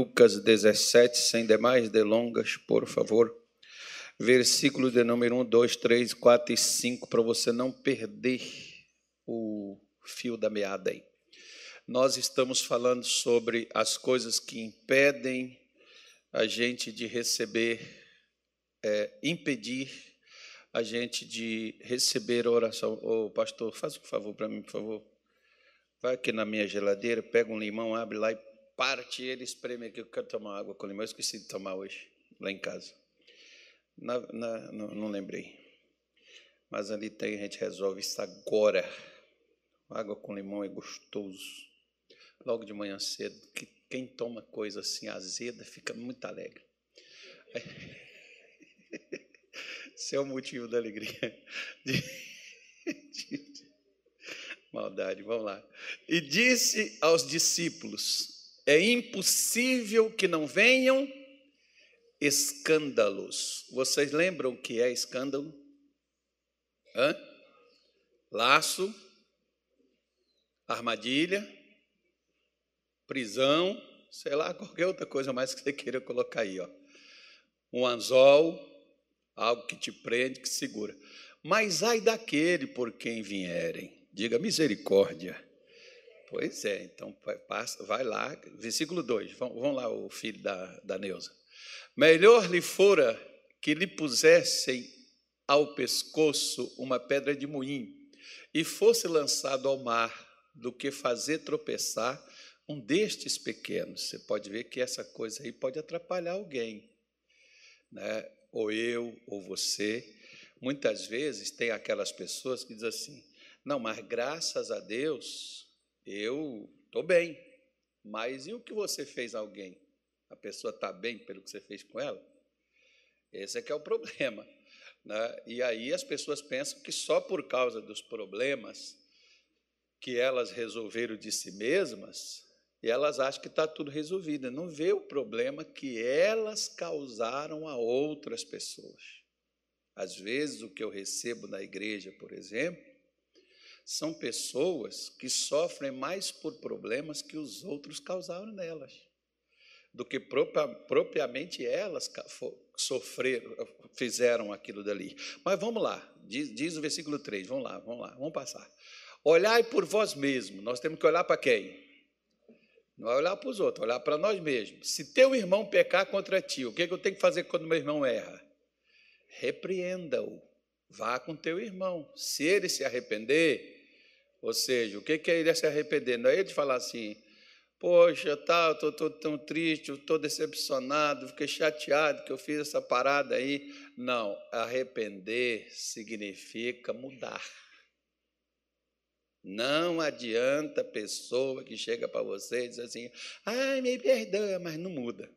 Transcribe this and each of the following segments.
Lucas 17, sem demais delongas, por favor. Versículos de número 1, 2, 3, 4 e 5, para você não perder o fio da meada aí. Nós estamos falando sobre as coisas que impedem a gente de receber, é, impedir a gente de receber oração. Ô, pastor, faz um favor para mim, por favor. Vai aqui na minha geladeira, pega um limão, abre lá e parte ele, espreme aqui. Eu quero tomar água com limão. Eu esqueci de tomar hoje, lá em casa. Na, na, não, não lembrei. Mas ali tem, a gente resolve isso agora. Água com limão é gostoso. Logo de manhã cedo, que quem toma coisa assim azeda fica muito alegre. Esse é o motivo da alegria. De, de, maldade, vamos lá. E disse aos discípulos: É impossível que não venham escândalos. Vocês lembram o que é escândalo? Hã? Laço, armadilha, prisão, sei lá, qualquer outra coisa mais que você queira colocar aí, ó. Um anzol, algo que te prende, que segura. Mas ai daquele por quem vierem, diga misericórdia. Pois é, então passa, vai lá, versículo 2, vamos lá, o filho da, da Neuza. Melhor lhe fora que lhe pusessem ao pescoço uma pedra de moinho e fosse lançado ao mar, do que fazer tropeçar um destes pequenos. Você pode ver que essa coisa aí pode atrapalhar alguém, né? ou eu, ou você. Muitas vezes tem aquelas pessoas que dizem assim: não, mas graças a Deus eu estou bem. Mas e o que você fez a alguém? A pessoa está bem pelo que você fez com ela? Esse é que é o problema. Né? E aí as pessoas pensam que só por causa dos problemas que elas resolveram de si mesmas, elas acham que está tudo resolvido. Não vê o problema que elas causaram a outras pessoas. Às vezes, o que eu recebo na igreja, por exemplo, são pessoas que sofrem mais por problemas que os outros causaram nelas, do que propriamente elas sofreram, fizeram aquilo dali. Mas vamos lá, diz, diz o versículo 3, vamos lá, vamos lá, vamos passar. Olhai por vós mesmos. Nós temos que olhar para quem? Não é olhar para os outros, olhar para nós mesmos. Se teu irmão pecar contra ti, o que, que eu tenho que fazer quando meu irmão erra? Repreenda-o. Vá com teu irmão. Se ele se arrepender, ou seja, o que, é ele se arrepender? Não é ele falar assim, poxa, tá, estou tão triste, estou decepcionado, fiquei chateado que eu fiz essa parada aí. Não, arrepender significa mudar. Não adianta pessoa que chega para você e diz assim: ai, me perdoa, mas não muda.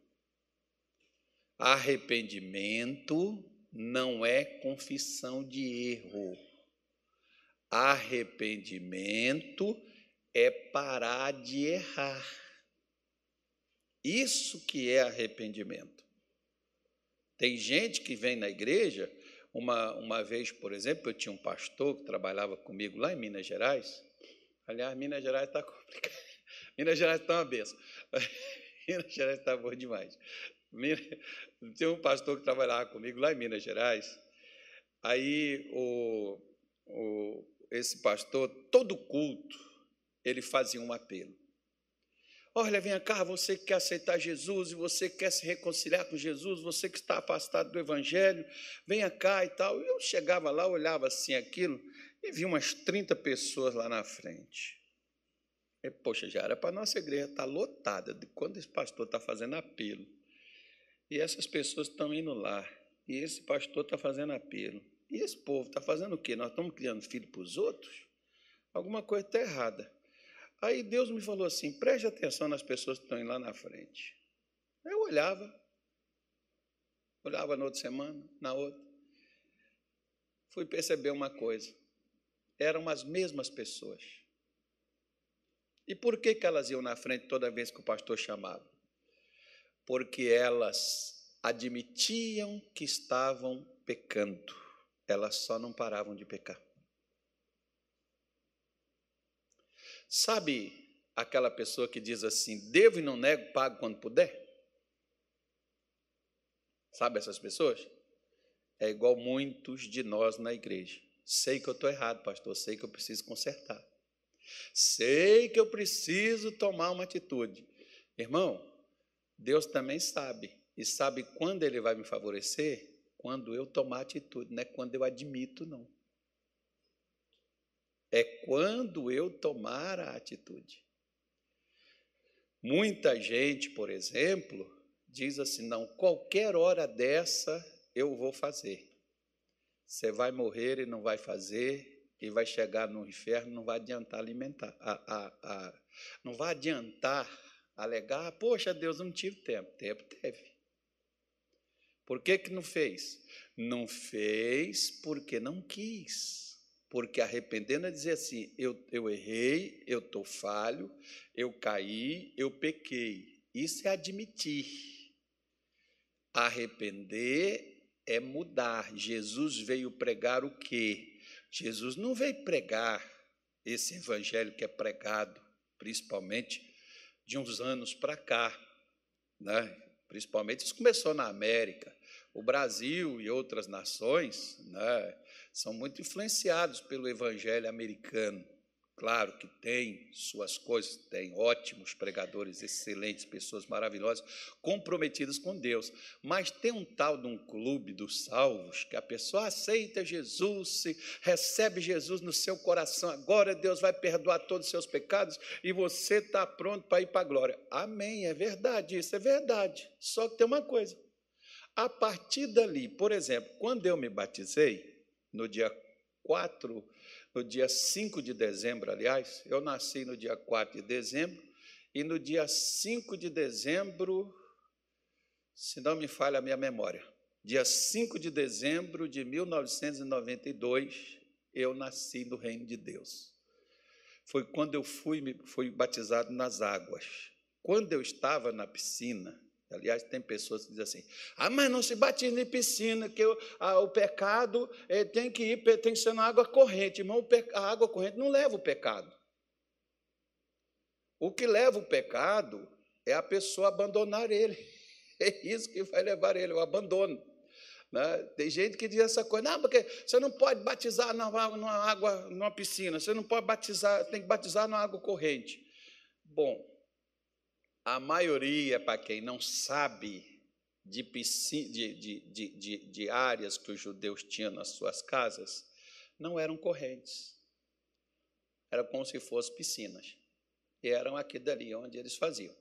Arrependimento não é confissão de erro. Arrependimento é parar de errar. Isso que é arrependimento. Tem gente que vem na igreja uma, uma vez, por exemplo, eu tinha um pastor que trabalhava comigo lá em Minas Gerais. Aliás, Minas Gerais está complicado. Minas Gerais está uma benção. Minas Gerais está boa demais. Tinha um pastor que trabalhava comigo lá em Minas Gerais. Aí, o, o, esse pastor, todo culto, ele fazia um apelo. Olha, vem cá, você que quer aceitar Jesus e você quer se reconciliar com Jesus, você que está afastado do Evangelho, venha cá e tal. Eu chegava lá, olhava assim aquilo e vi umas 30 pessoas lá na frente. E, poxa, já era para a nossa igreja estar tá lotada de quando esse pastor está fazendo apelo. E essas pessoas estão indo lá. E esse pastor está fazendo apelo. E esse povo está fazendo o quê? Nós estamos criando filho para os outros? Alguma coisa está errada. Aí Deus me falou assim: preste atenção nas pessoas que estão indo lá na frente. Eu olhava, olhava na outra semana, na outra. Fui perceber uma coisa: eram as mesmas pessoas. E por que, que elas iam na frente toda vez que o pastor chamava? Porque elas admitiam que estavam pecando, elas só não paravam de pecar. Sabe aquela pessoa que diz assim: devo e não nego, pago quando puder? Sabe essas pessoas? É igual muitos de nós na igreja. Sei que eu estou errado, pastor, sei que eu preciso consertar. Sei que eu preciso tomar uma atitude. Irmão, Deus também sabe. E sabe quando Ele vai me favorecer? Quando eu tomar atitude, não é quando eu admito, não. É quando eu tomar a atitude. Muita gente, por exemplo, diz assim: não, qualquer hora dessa eu vou fazer. Você vai morrer e não vai fazer, e vai chegar no inferno, não vai adiantar alimentar, a, a, a, não vai adiantar alegar, poxa, Deus, não tive tempo. Tempo teve. Por que, que não fez? Não fez porque não quis. Porque arrependendo é dizer assim: eu, eu errei, eu estou falho, eu caí, eu pequei. Isso é admitir. Arrepender é mudar. Jesus veio pregar o quê? Jesus não veio pregar esse evangelho que é pregado, principalmente de uns anos para cá, né? Principalmente isso começou na América. O Brasil e outras nações né, são muito influenciados pelo evangelho americano. Claro que tem suas coisas, tem ótimos pregadores, excelentes, pessoas maravilhosas, comprometidas com Deus. Mas tem um tal de um clube dos salvos que a pessoa aceita Jesus, recebe Jesus no seu coração. Agora Deus vai perdoar todos os seus pecados e você está pronto para ir para a glória. Amém, é verdade, isso é verdade. Só que tem uma coisa. A partir dali, por exemplo, quando eu me batizei, no dia 4 no dia 5 de dezembro, aliás, eu nasci no dia 4 de dezembro, e no dia 5 de dezembro, se não me falha a minha memória, dia 5 de dezembro de 1992, eu nasci no reino de Deus. Foi quando eu fui, fui batizado nas águas. Quando eu estava na piscina, Aliás, tem pessoas que dizem assim: ah, mas não se batiza em piscina, que o, a, o pecado é, tem que ir, tem que ser na água corrente. Irmão, a água corrente não leva o pecado. O que leva o pecado é a pessoa abandonar ele. É isso que vai levar ele, o abandono. Né? Tem gente que diz essa coisa, não, porque você não pode batizar numa, água, numa piscina, você não pode batizar, tem que batizar numa água corrente. Bom, a maioria, para quem não sabe, de, de, de, de, áreas que os judeus tinham nas suas casas, não eram correntes. Era como se fossem piscinas. E eram aqui dali onde eles faziam.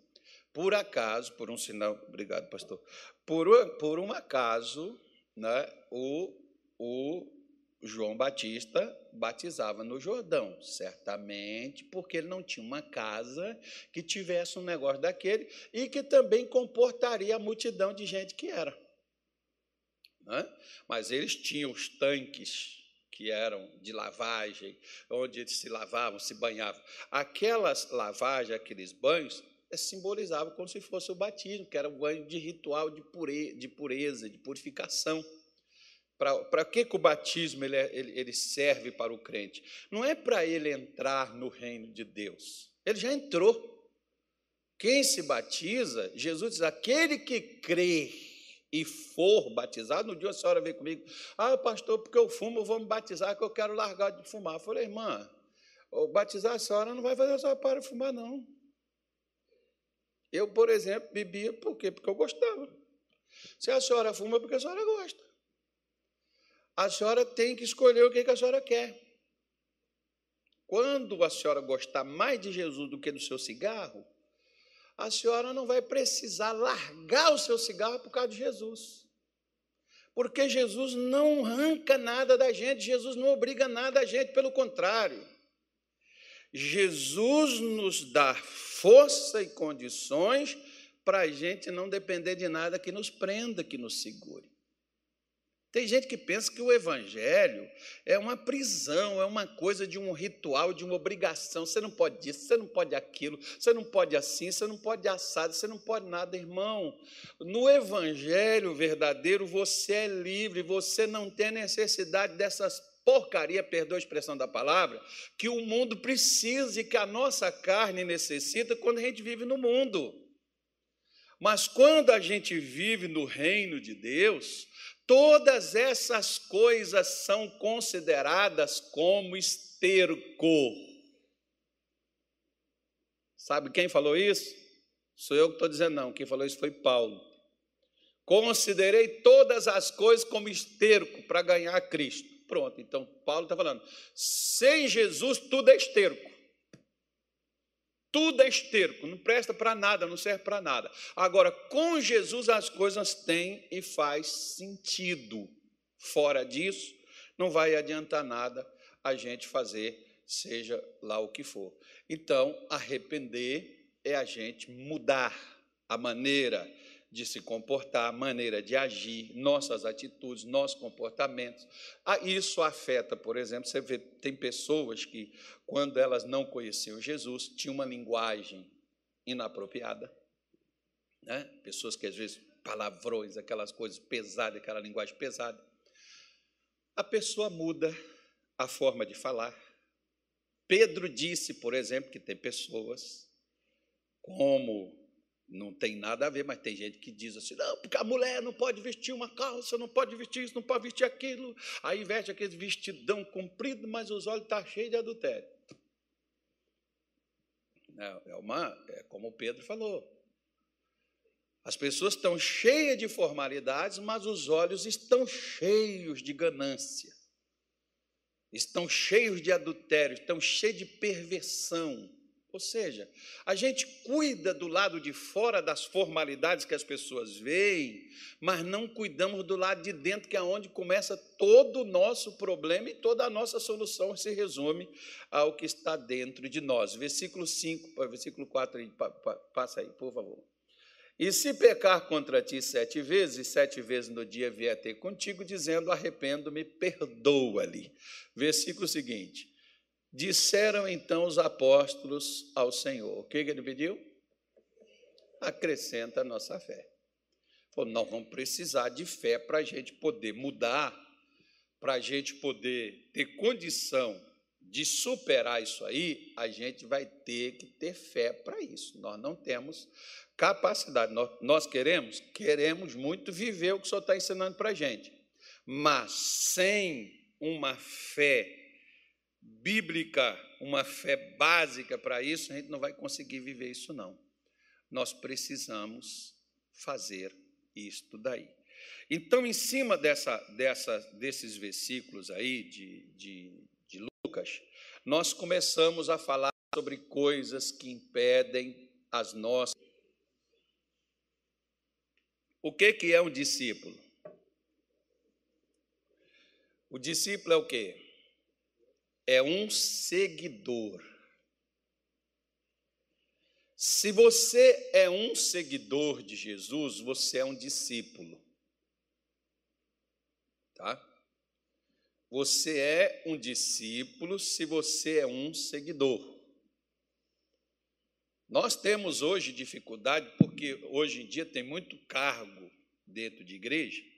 Por acaso, por um sinal, obrigado, pastor. Por, por um acaso, né, o, o João Batista batizava no Jordão, certamente porque ele não tinha uma casa que tivesse um negócio daquele e que também comportaria a multidão de gente que era. Né? Mas eles tinham os tanques que eram de lavagem, onde eles se lavavam, se banhavam. Aquelas lavagens, aqueles banhos, simbolizavam como se fosse o batismo, que era um banho de ritual de pureza, de purificação. Para que, que o batismo ele, é, ele, ele serve para o crente? Não é para ele entrar no reino de Deus. Ele já entrou. Quem se batiza, Jesus diz: aquele que crê e for batizado, no dia a senhora veio comigo, ah, pastor, porque eu fumo, eu vou me batizar, que eu quero largar de fumar. Eu falei, irmã, batizar a senhora não vai fazer a senhora parar de fumar, não. Eu, por exemplo, bebia por quê? Porque eu gostava. Se a senhora fuma, é porque a senhora gosta a senhora tem que escolher o que a senhora quer. Quando a senhora gostar mais de Jesus do que do seu cigarro, a senhora não vai precisar largar o seu cigarro por causa de Jesus. Porque Jesus não arranca nada da gente, Jesus não obriga nada a gente, pelo contrário. Jesus nos dá força e condições para a gente não depender de nada que nos prenda, que nos segure. Tem gente que pensa que o evangelho é uma prisão, é uma coisa de um ritual, de uma obrigação. Você não pode isso, você não pode aquilo, você não pode assim, você não pode assado, você não pode nada, irmão. No evangelho verdadeiro, você é livre, você não tem necessidade dessas porcaria, perdoa a expressão da palavra, que o mundo precisa e que a nossa carne necessita quando a gente vive no mundo. Mas quando a gente vive no reino de Deus, todas essas coisas são consideradas como esterco. Sabe quem falou isso? Sou eu que estou dizendo, não. Quem falou isso foi Paulo. Considerei todas as coisas como esterco para ganhar Cristo. Pronto, então Paulo está falando: sem Jesus tudo é esterco. Tudo é esterco, não presta para nada, não serve para nada. Agora, com Jesus as coisas têm e faz sentido. Fora disso, não vai adiantar nada a gente fazer, seja lá o que for. Então, arrepender é a gente mudar a maneira de se comportar, a maneira de agir, nossas atitudes, nossos comportamentos. Ah, isso afeta, por exemplo, você vê, tem pessoas que, quando elas não conheciam Jesus, tinham uma linguagem inapropriada. Né? Pessoas que, às vezes, palavrões, aquelas coisas pesadas, aquela linguagem pesada. A pessoa muda a forma de falar. Pedro disse, por exemplo, que tem pessoas como não tem nada a ver, mas tem gente que diz assim: não, porque a mulher não pode vestir uma calça, não pode vestir isso, não pode vestir aquilo. Aí veste aquele vestidão comprido, mas os olhos estão tá cheios de adultério. É, é, uma, é como o Pedro falou. As pessoas estão cheias de formalidades, mas os olhos estão cheios de ganância, estão cheios de adultério, estão cheios de perversão. Ou seja, a gente cuida do lado de fora das formalidades que as pessoas veem, mas não cuidamos do lado de dentro, que é onde começa todo o nosso problema e toda a nossa solução se resume ao que está dentro de nós. Versículo 5, versículo 4, passa aí, por favor. E se pecar contra ti sete vezes, sete vezes no dia vier ter contigo, dizendo: arrependo-me, perdoa-lhe. Versículo seguinte. Disseram então os apóstolos ao Senhor: o que, ele pediu? Acrescenta a nossa fé. Falou, nós vamos precisar de fé para a gente poder mudar, para a gente poder ter condição de superar isso aí, a gente vai ter que ter fé para isso. Nós não temos capacidade. Nós, nós, queremos? Queremos muito viver o que o Senhor está ensinando para a gente. Mas sem uma fé bíblica, uma fé básica para isso, a gente não vai conseguir viver isso, não. Nós precisamos fazer isto daí. Então, em cima dessa, dessa, desses versículos aí de, de, de Lucas, nós começamos a falar sobre coisas que impedem as nossas. O que, que é um discípulo? O discípulo é o quê? É um seguidor. Se você é um seguidor de Jesus, você é um discípulo. Tá? Você é um discípulo se você é um seguidor. Nós temos hoje dificuldade porque hoje em dia tem muito cargo dentro de igreja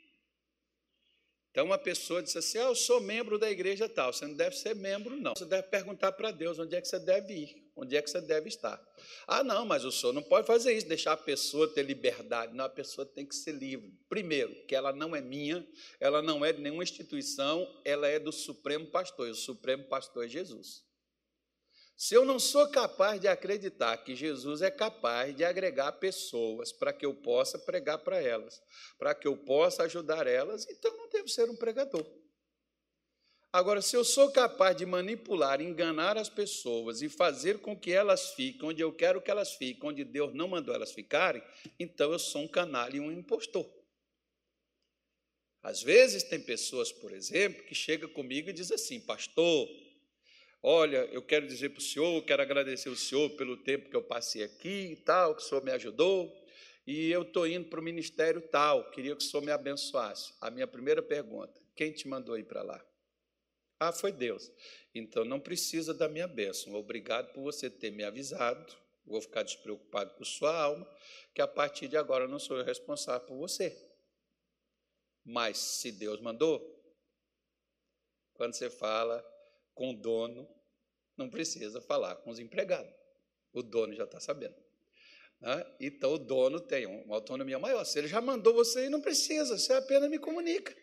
então, uma pessoa diz assim: ah, Eu sou membro da igreja tal. Você não deve ser membro, não. Você deve perguntar para Deus onde é que você deve ir, onde é que você deve estar. Ah, não, mas o senhor não pode fazer isso, deixar a pessoa ter liberdade. Não, a pessoa tem que ser livre. Primeiro, que ela não é minha, ela não é de nenhuma instituição, ela é do Supremo Pastor. E o Supremo Pastor é Jesus. Se eu não sou capaz de acreditar que Jesus é capaz de agregar pessoas para que eu possa pregar para elas, para que eu possa ajudar elas, então não devo ser um pregador. Agora, se eu sou capaz de manipular, enganar as pessoas e fazer com que elas fiquem onde eu quero que elas fiquem, onde Deus não mandou elas ficarem, então eu sou um canalha e um impostor. Às vezes tem pessoas, por exemplo, que chegam comigo e dizem assim, pastor, Olha, eu quero dizer para o senhor, quero agradecer o senhor pelo tempo que eu passei aqui e tal, que o senhor me ajudou, e eu estou indo para o ministério tal, queria que o senhor me abençoasse. A minha primeira pergunta: quem te mandou ir para lá? Ah, foi Deus. Então não precisa da minha bênção. Obrigado por você ter me avisado. Vou ficar despreocupado com sua alma, que a partir de agora não sou eu responsável por você. Mas se Deus mandou, quando você fala com o dono, não precisa falar com os empregados. O dono já está sabendo. Né? Então o dono tem uma autonomia maior. Se ele já mandou você não precisa, você apenas me comunica.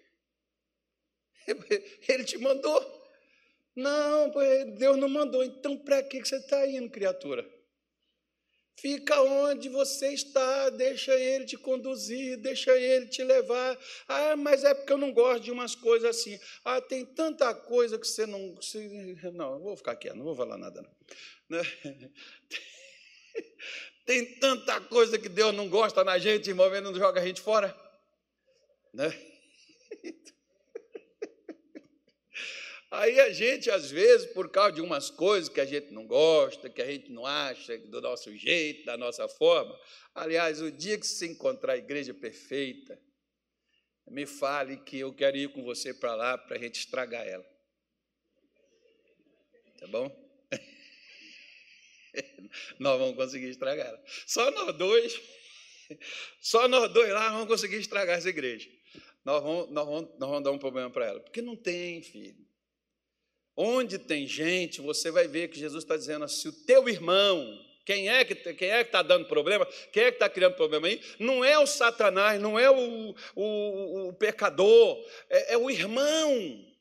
Ele te mandou. Não, Deus não mandou. Então, para que você está indo, criatura? Fica onde você está, deixa ele te conduzir, deixa ele te levar. Ah, mas é porque eu não gosto de umas coisas assim. Ah, tem tanta coisa que você não. Não, vou ficar aqui, não vou falar nada. Não. Né? Tem tanta coisa que Deus não gosta na gente, irmão, ele não joga a gente fora. Né? Aí a gente, às vezes, por causa de umas coisas que a gente não gosta, que a gente não acha do nosso jeito, da nossa forma. Aliás, o dia que você encontrar a igreja perfeita, me fale que eu quero ir com você para lá para a gente estragar ela. Tá bom? nós vamos conseguir estragar ela. Só nós dois, só nós dois lá vamos conseguir estragar essa igreja. Nós vamos, nós vamos, nós vamos dar um problema para ela. Porque não tem, filho. Onde tem gente, você vai ver que Jesus está dizendo assim: o teu irmão, quem é que quem é que está dando problema, quem é que está criando problema aí, não é o Satanás, não é o, o, o pecador, é, é o irmão.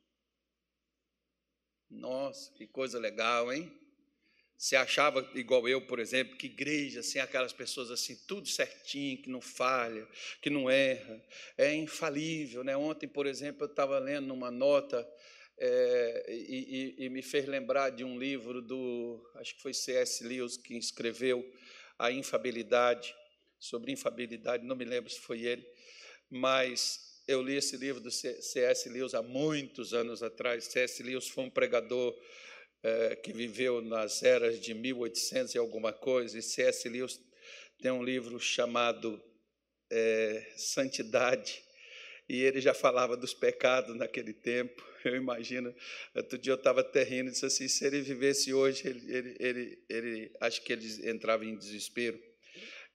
Nossa, que coisa legal, hein? Você achava, igual eu, por exemplo, que igreja, assim, aquelas pessoas assim, tudo certinho, que não falha, que não erra, é infalível. Né? Ontem, por exemplo, eu estava lendo uma nota é, e, e, e, me fez lembrar de um livro do, acho que foi C.S. Lewis que escreveu A Infabilidade, sobre infabilidade, não me lembro se foi ele, mas eu li esse livro do C.S. Lewis há muitos anos atrás. C.S. Lewis foi um pregador é, que viveu nas eras de 1800 e alguma coisa, e C.S. Lewis tem um livro chamado é, Santidade, e ele já falava dos pecados naquele tempo. Eu imagino, outro dia eu estava até rindo disse assim: se ele vivesse hoje, ele, ele, ele, ele, acho que ele entrava em desespero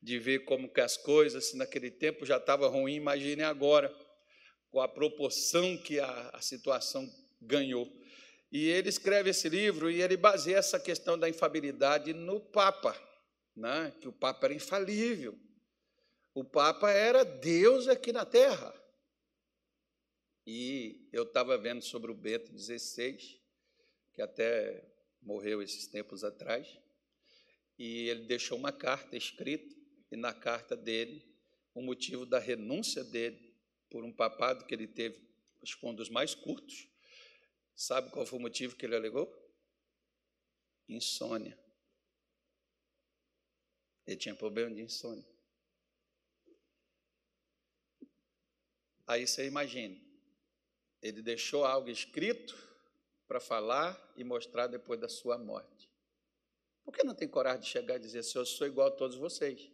de ver como que as coisas naquele tempo já estavam ruim. Imagine agora, com a proporção que a, a situação ganhou. E ele escreve esse livro e ele baseia essa questão da infabilidade no Papa, né? que o Papa era infalível. O Papa era Deus aqui na Terra. E eu estava vendo sobre o Bento XVI, que até morreu esses tempos atrás, e ele deixou uma carta escrita, e na carta dele, o motivo da renúncia dele por um papado que ele teve, acho que um dos mais curtos, sabe qual foi o motivo que ele alegou? Insônia. Ele tinha problema de insônia. Aí você imagina, ele deixou algo escrito para falar e mostrar depois da sua morte. Por que não tem coragem de chegar e dizer assim, eu sou igual a todos vocês?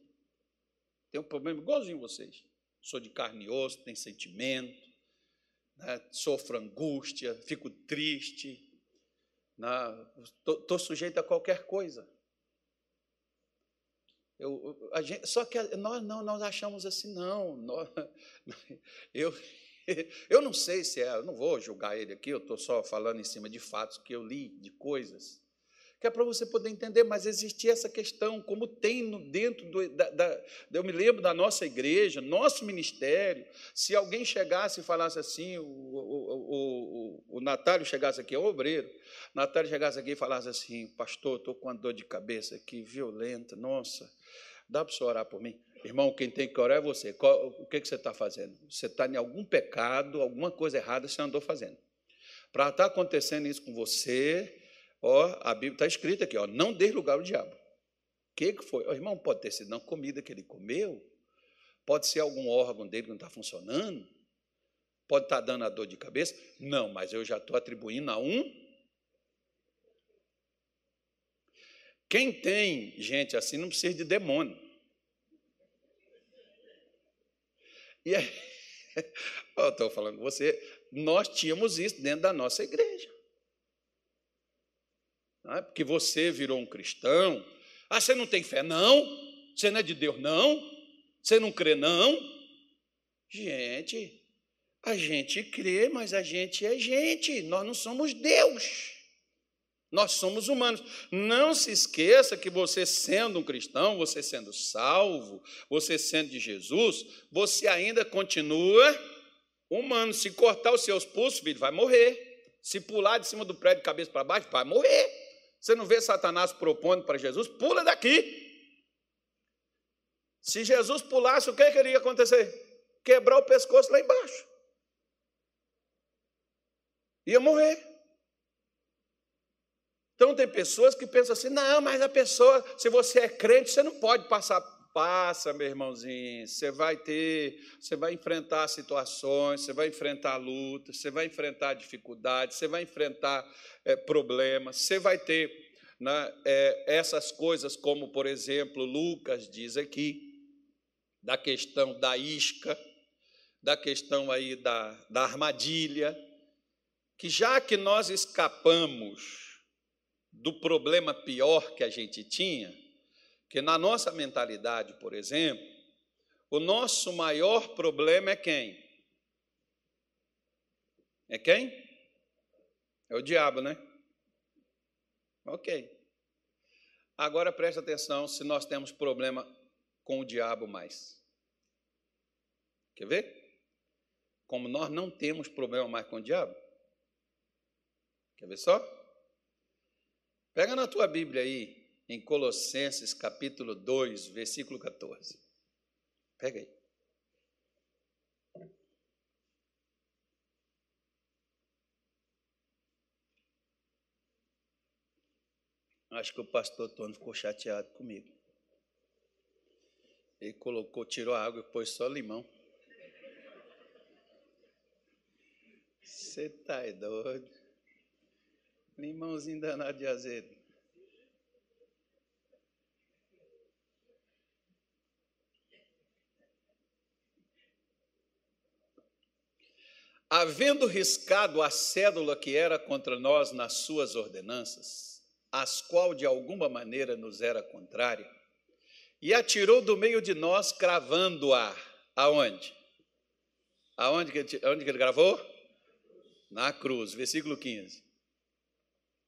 Tenho um problema igualzinho vocês. Sou de carne e osso, tenho sentimento, né? sofro angústia, fico triste, estou né? sujeito a qualquer coisa. Eu, gente, só que nós não nós achamos assim, não. Nós, eu, eu não sei se é, eu não vou julgar ele aqui, eu estou só falando em cima de fatos que eu li, de coisas, que é para você poder entender, mas existia essa questão, como tem no, dentro do, da, da, Eu me lembro da nossa igreja, nosso ministério, se alguém chegasse e falasse assim, o, o, o, o, Natália chegasse aqui, é o obreiro, Natália chegasse aqui e falasse assim, pastor, estou com uma dor de cabeça aqui, violenta, nossa, dá para o senhor orar por mim? Irmão, quem tem que orar é você. Qual, o que, que você está fazendo? Você está em algum pecado, alguma coisa errada você andou fazendo. Para estar tá acontecendo isso com você, ó, a Bíblia está escrita aqui, ó, não dê lugar ao diabo. O que, que foi? O irmão, pode ter sido não comida que ele comeu, pode ser algum órgão dele que não está funcionando, pode estar tá dando a dor de cabeça. Não, mas eu já estou atribuindo a um. Quem tem gente assim não precisa de demônio. E aí, eu estou falando com você, nós tínhamos isso dentro da nossa igreja. Não é? Porque você virou um cristão. Ah, você não tem fé, não? Você não é de Deus, não? Você não crê, não? Gente, a gente crê, mas a gente é gente, nós não somos Deus. Nós somos humanos. Não se esqueça que você, sendo um cristão, você sendo salvo, você sendo de Jesus, você ainda continua humano. Se cortar os seus pulsos, filho, vai morrer. Se pular de cima do prédio cabeça para baixo, vai morrer. Você não vê Satanás propondo para Jesus? Pula daqui. Se Jesus pulasse, o que, que iria acontecer? Quebrar o pescoço lá embaixo. Ia morrer. Então tem pessoas que pensam assim: não, mas a pessoa, se você é crente, você não pode passar. Passa, meu irmãozinho, você vai ter, você vai enfrentar situações, você vai enfrentar lutas, você vai enfrentar dificuldades, você vai enfrentar é, problemas, você vai ter né, é, essas coisas, como por exemplo, Lucas diz aqui, da questão da isca, da questão aí da, da armadilha, que já que nós escapamos do problema pior que a gente tinha, que na nossa mentalidade, por exemplo, o nosso maior problema é quem? É quem? É o diabo, né? Ok. Agora preste atenção se nós temos problema com o diabo mais. Quer ver? Como nós não temos problema mais com o diabo. Quer ver só? Pega na tua Bíblia aí, em Colossenses capítulo 2, versículo 14. Pega aí. Acho que o pastor Tony ficou chateado comigo. Ele colocou, tirou a água e pôs só limão. Você tá doido? Limãozinho danado de azedo. Havendo riscado a cédula que era contra nós nas suas ordenanças, as qual de alguma maneira nos era contrária, e atirou do meio de nós, cravando-a. Aonde? Aonde que, aonde que ele gravou? Na cruz, versículo 15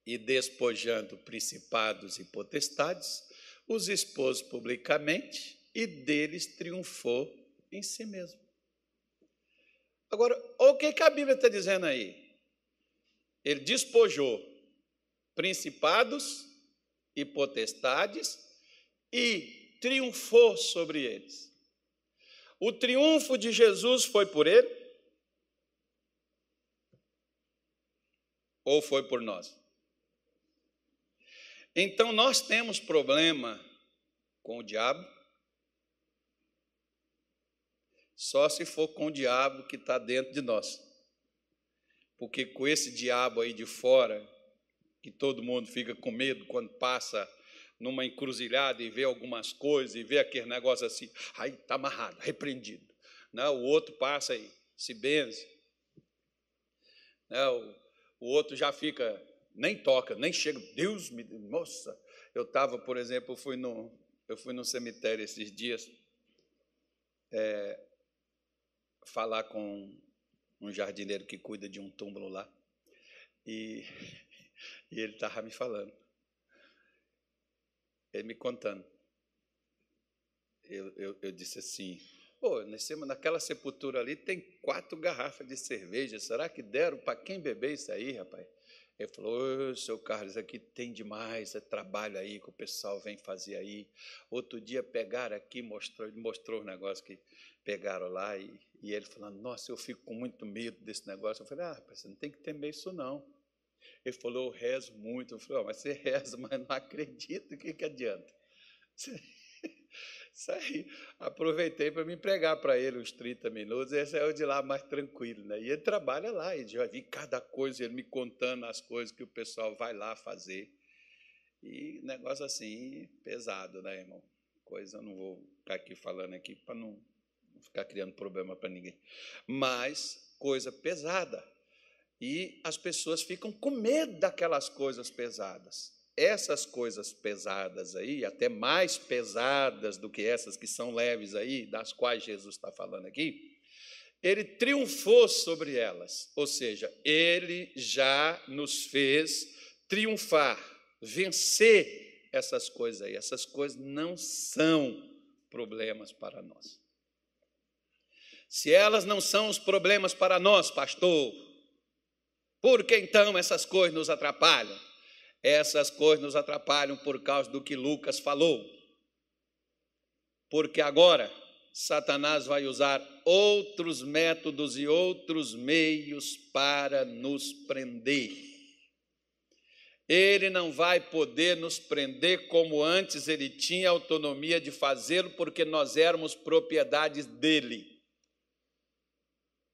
e despojando principados e potestades, os expôs publicamente e deles triunfou em si mesmo. Agora, o que, que a Bíblia está dizendo aí? Ele despojou principados e potestades e triunfou sobre eles. O triunfo de Jesus foi por ele? Ou foi por nós? Então nós temos problema com o diabo, só se for com o diabo que está dentro de nós. Porque com esse diabo aí de fora, que todo mundo fica com medo quando passa numa encruzilhada e vê algumas coisas e vê aquele negócio assim, aí está amarrado, repreendido. Não, o outro passa aí, se benze. Não, o outro já fica nem toca, nem chega. Deus me. Moça, eu estava, por exemplo, fui, no, eu fui no cemitério esses dias é, falar com um jardineiro que cuida de um túmulo lá. E, e ele estava me falando. Ele me contando. Eu, eu, eu disse assim: Pô, naquela sepultura ali tem quatro garrafas de cerveja. Será que deram para quem beber isso aí, rapaz? Ele falou, seu Carlos, aqui tem demais, é trabalho aí que o pessoal vem fazer aí. Outro dia pegaram aqui, mostrou, mostrou os negócios que pegaram lá, e, e ele falando, nossa, eu fico com muito medo desse negócio. Eu falei, ah, você não tem que temer isso não. Ele falou, eu rezo muito. Eu falei, oh, mas você reza, mas não acredito, o que, que adianta? Isso aí, aproveitei para me pregar para ele uns 30 minutos, esse é o de lá mais tranquilo, né? E ele trabalha lá, e já vi cada coisa, ele me contando as coisas que o pessoal vai lá fazer. E negócio assim, pesado, né, irmão? Coisa, eu não vou ficar aqui falando aqui para não ficar criando problema para ninguém. Mas coisa pesada. E as pessoas ficam com medo daquelas coisas pesadas essas coisas pesadas aí, até mais pesadas do que essas que são leves aí, das quais Jesus está falando aqui, ele triunfou sobre elas, ou seja, ele já nos fez triunfar, vencer essas coisas aí. Essas coisas não são problemas para nós. Se elas não são os problemas para nós, pastor, por que então essas coisas nos atrapalham? Essas coisas nos atrapalham por causa do que Lucas falou. Porque agora Satanás vai usar outros métodos e outros meios para nos prender. Ele não vai poder nos prender como antes ele tinha autonomia de fazê-lo, porque nós éramos propriedades dele.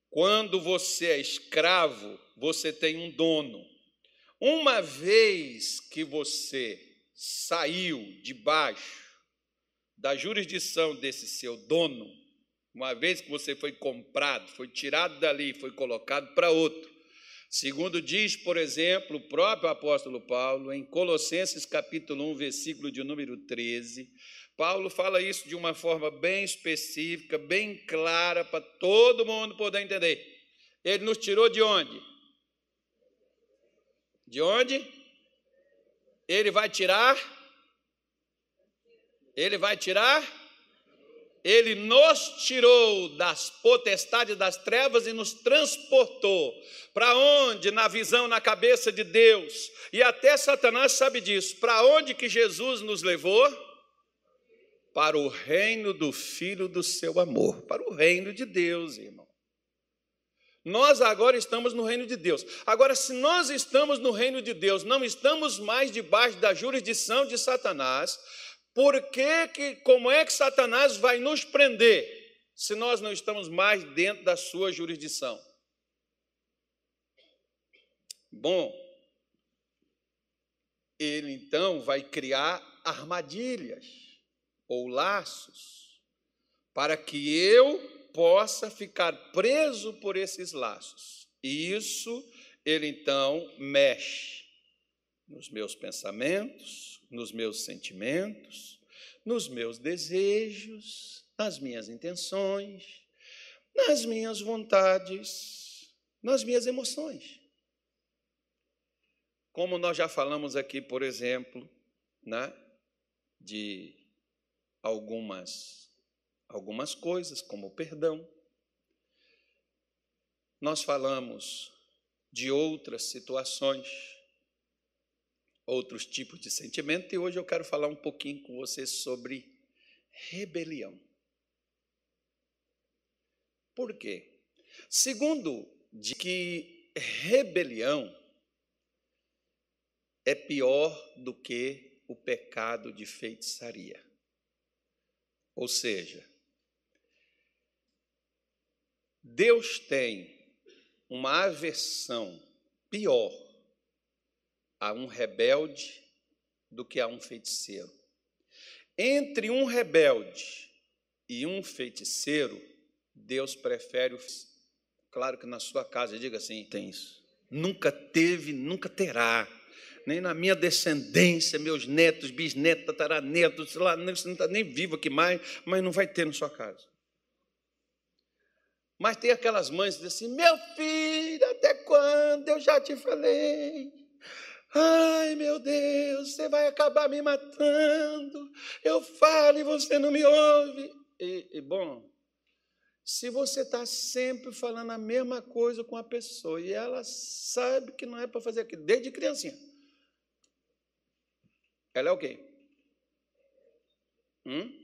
Quando você é escravo, você tem um dono. Uma vez que você saiu debaixo da jurisdição desse seu dono, uma vez que você foi comprado, foi tirado dali, foi colocado para outro. Segundo diz, por exemplo, o próprio apóstolo Paulo, em Colossenses capítulo 1, versículo de número 13, Paulo fala isso de uma forma bem específica, bem clara, para todo mundo poder entender. Ele nos tirou de onde? De onde? Ele vai tirar ele vai tirar? Ele nos tirou das potestades das trevas e nos transportou. Para onde? Na visão, na cabeça de Deus. E até Satanás sabe disso. Para onde que Jesus nos levou? Para o reino do Filho do seu amor. Para o reino de Deus, irmão. Nós agora estamos no reino de Deus. Agora, se nós estamos no reino de Deus, não estamos mais debaixo da jurisdição de Satanás, por que, que como é que Satanás vai nos prender se nós não estamos mais dentro da sua jurisdição? Bom, ele então vai criar armadilhas ou laços para que eu possa ficar preso por esses laços. E isso ele então mexe nos meus pensamentos, nos meus sentimentos, nos meus desejos, nas minhas intenções, nas minhas vontades, nas minhas emoções. Como nós já falamos aqui, por exemplo, né, de algumas algumas coisas, como o perdão. Nós falamos de outras situações outros tipos de sentimento, e hoje eu quero falar um pouquinho com você sobre rebelião. Por quê? Segundo, de que rebelião é pior do que o pecado de feitiçaria. Ou seja, Deus tem uma aversão pior a um rebelde do que a um feiticeiro. Entre um rebelde e um feiticeiro, Deus prefere o. Claro que na sua casa, diga assim: tem isso. Nunca teve, nunca terá. Nem na minha descendência, meus netos, bisnetos, tataranetos, sei lá, você não está nem vivo aqui mais, mas não vai ter na sua casa. Mas tem aquelas mães que dizem assim: meu filho, até quando eu já te falei? Ai, meu Deus, você vai acabar me matando. Eu falo e você não me ouve. E, e bom, se você está sempre falando a mesma coisa com a pessoa e ela sabe que não é para fazer aquilo, desde criancinha, ela é o quê? Hum?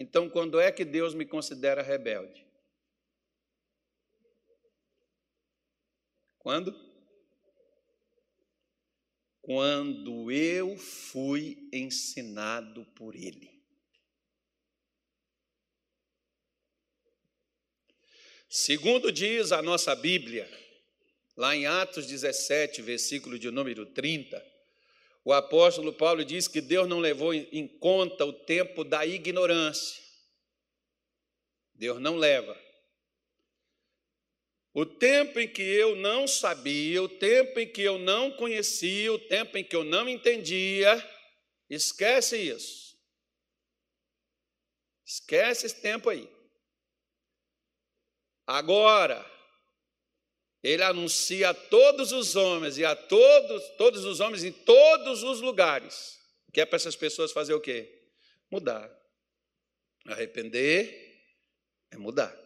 Então, quando é que Deus me considera rebelde? Quando? quando eu fui ensinado por Ele. Segundo diz a nossa Bíblia, lá em Atos 17, versículo de número 30, o apóstolo Paulo diz que Deus não levou em conta o tempo da ignorância. Deus não leva. O tempo em que eu não sabia, o tempo em que eu não conhecia, o tempo em que eu não entendia, esquece isso. Esquece esse tempo aí. Agora, Ele anuncia a todos os homens e a todos, todos os homens em todos os lugares. Que é para essas pessoas fazer o quê? Mudar. Arrepender é mudar.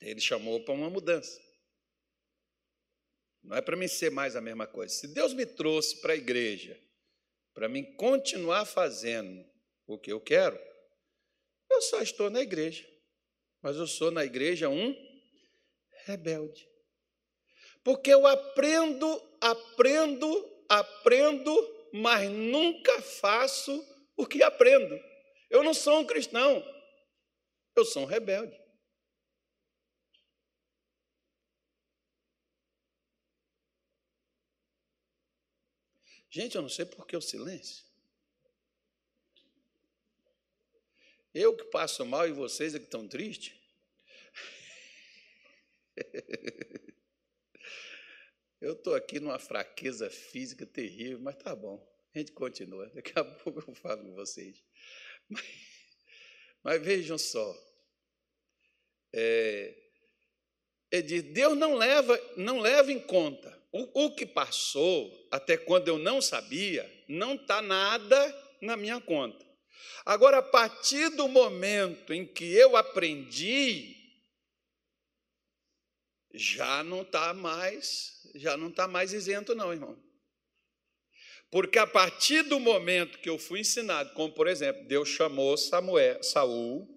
Ele chamou para uma mudança. Não é para mim ser mais a mesma coisa. Se Deus me trouxe para a igreja, para mim continuar fazendo o que eu quero, eu só estou na igreja. Mas eu sou na igreja um rebelde. Porque eu aprendo, aprendo, aprendo, mas nunca faço o que aprendo. Eu não sou um cristão, eu sou um rebelde. Gente, eu não sei por que o silêncio. Eu que passo mal e vocês é que estão tristes? Eu estou aqui numa fraqueza física terrível, mas tá bom. A gente continua. Daqui a pouco eu falo com vocês. Mas, mas vejam só. É, ele diz, Deus não leva, não leva em conta. O, o que passou, até quando eu não sabia, não está nada na minha conta. Agora, a partir do momento em que eu aprendi, já não está mais, já não está mais isento, não, irmão. Porque a partir do momento que eu fui ensinado, como por exemplo, Deus chamou Samuel, Saul,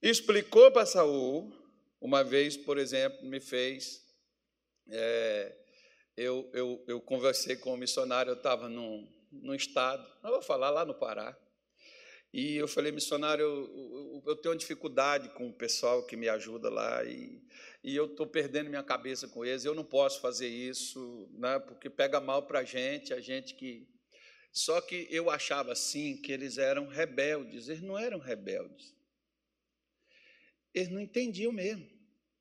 explicou para Saul, uma vez, por exemplo, me fez. É, eu, eu, eu conversei com um missionário, eu estava num, num estado, não vou falar lá no Pará, e eu falei, missionário, eu, eu, eu tenho dificuldade com o pessoal que me ajuda lá, e e eu estou perdendo minha cabeça com eles, eu não posso fazer isso, né, porque pega mal para a gente, a gente que. Só que eu achava assim que eles eram rebeldes, eles não eram rebeldes. Eles não entendiam mesmo,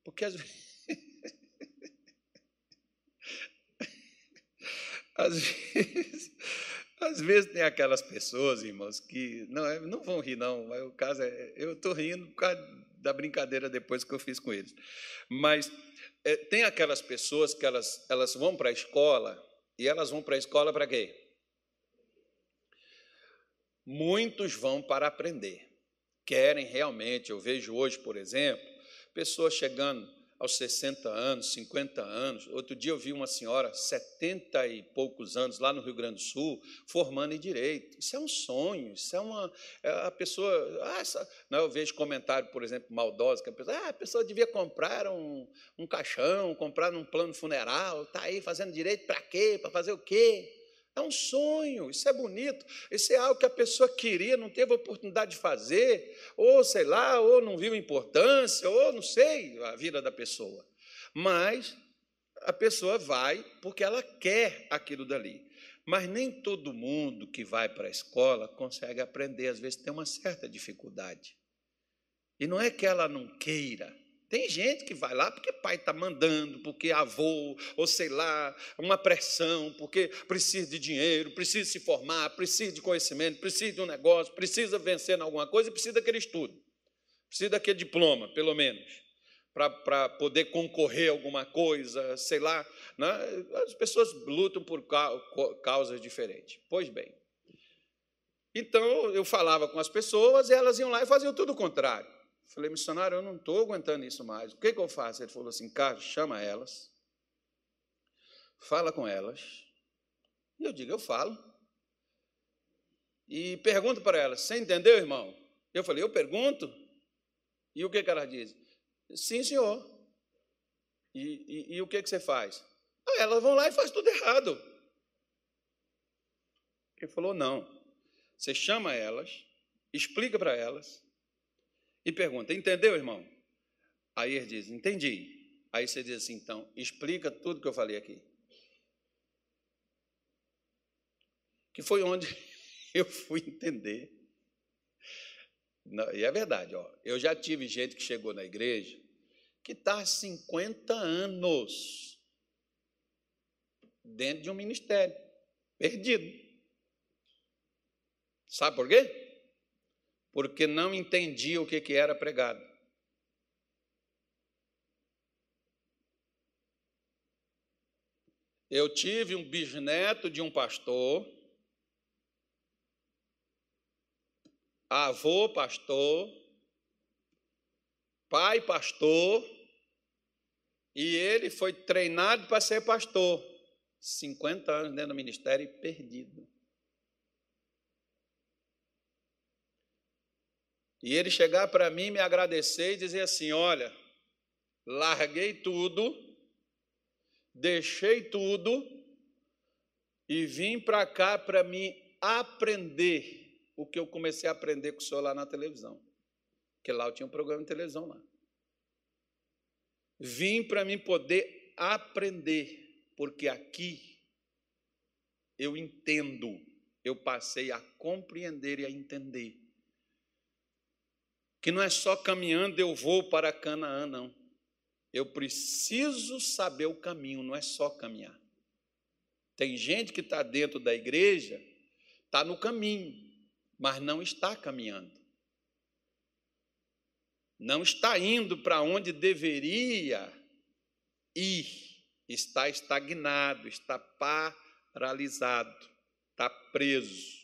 porque às vezes. às vezes, às vezes tem aquelas pessoas, irmãos, que não, é, não vão rir, não, mas o caso é. Eu estou rindo por causa da brincadeira depois que eu fiz com eles. Mas é, tem aquelas pessoas que elas, elas vão para a escola e elas vão para a escola para quê? Muitos vão para aprender. Querem realmente, eu vejo hoje, por exemplo, pessoas chegando aos 60 anos, 50 anos. Outro dia eu vi uma senhora, 70 e poucos anos, lá no Rio Grande do Sul, formando em direito. Isso é um sonho, isso é uma. É a pessoa. Ah, essa, não, eu vejo comentário, por exemplo, maldoso, que a pessoa, ah, a pessoa devia comprar um, um caixão, comprar um plano funeral, está aí fazendo direito para quê? Para fazer o quê? É um sonho, isso é bonito, isso é algo que a pessoa queria, não teve oportunidade de fazer, ou sei lá, ou não viu importância, ou não sei a vida da pessoa. Mas a pessoa vai porque ela quer aquilo dali. Mas nem todo mundo que vai para a escola consegue aprender, às vezes tem uma certa dificuldade. E não é que ela não queira, tem gente que vai lá porque pai está mandando, porque avô, ou sei lá, uma pressão, porque precisa de dinheiro, precisa se formar, precisa de conhecimento, precisa de um negócio, precisa vencer em alguma coisa e precisa daquele estudo. Precisa daquele diploma, pelo menos, para poder concorrer a alguma coisa, sei lá. Né? As pessoas lutam por causas diferentes. Pois bem. Então, eu falava com as pessoas e elas iam lá e faziam tudo o contrário. Falei, missionário, eu não estou aguentando isso mais. O que, que eu faço? Ele falou assim, Carlos, chama elas, fala com elas. E eu digo, eu falo. E pergunto para elas, você entendeu, irmão? Eu falei, eu pergunto. E o que, que elas dizem? Sim, senhor. E, e, e o que, que você faz? Ah, elas vão lá e faz tudo errado. Ele falou, não. Você chama elas, explica para elas, e pergunta: Entendeu, irmão? Aí ele diz: Entendi. Aí você diz assim: Então, explica tudo que eu falei aqui. Que foi onde eu fui entender. e é verdade, ó. Eu já tive gente que chegou na igreja que está há 50 anos dentro de um ministério, perdido. Sabe por quê? porque não entendia o que, que era pregado. Eu tive um bisneto de um pastor, avô pastor, pai pastor, e ele foi treinado para ser pastor. 50 anos dentro do ministério e perdido. E ele chegar para mim, me agradecer e dizer assim: Olha, larguei tudo, deixei tudo e vim para cá para me aprender o que eu comecei a aprender com o senhor lá na televisão. Porque lá eu tinha um programa de televisão lá. Vim para mim poder aprender, porque aqui eu entendo, eu passei a compreender e a entender que não é só caminhando eu vou para Canaã, não. Eu preciso saber o caminho, não é só caminhar. Tem gente que está dentro da igreja, está no caminho, mas não está caminhando. Não está indo para onde deveria ir. Está estagnado, está paralisado, está preso.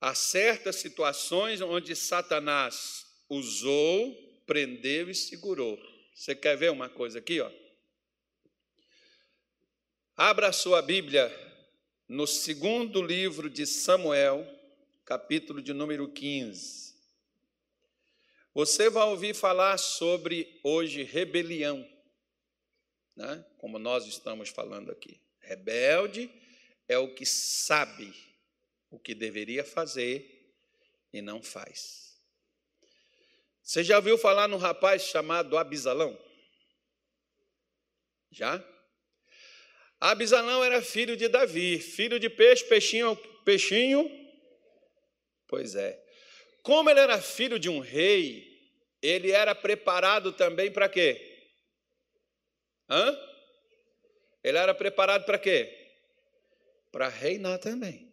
Há certas situações onde Satanás usou, prendeu e segurou. Você quer ver uma coisa aqui, ó? Abra a sua Bíblia no segundo livro de Samuel, capítulo de número 15. Você vai ouvir falar sobre hoje rebelião, né? como nós estamos falando aqui. Rebelde é o que sabe o que deveria fazer e não faz. Você já ouviu falar num rapaz chamado Abisalão? Já? Abisalão era filho de Davi, filho de peixe, peixinho, peixinho. Pois é. Como ele era filho de um rei, ele era preparado também para quê? Hã? Ele era preparado para quê? Para reinar também.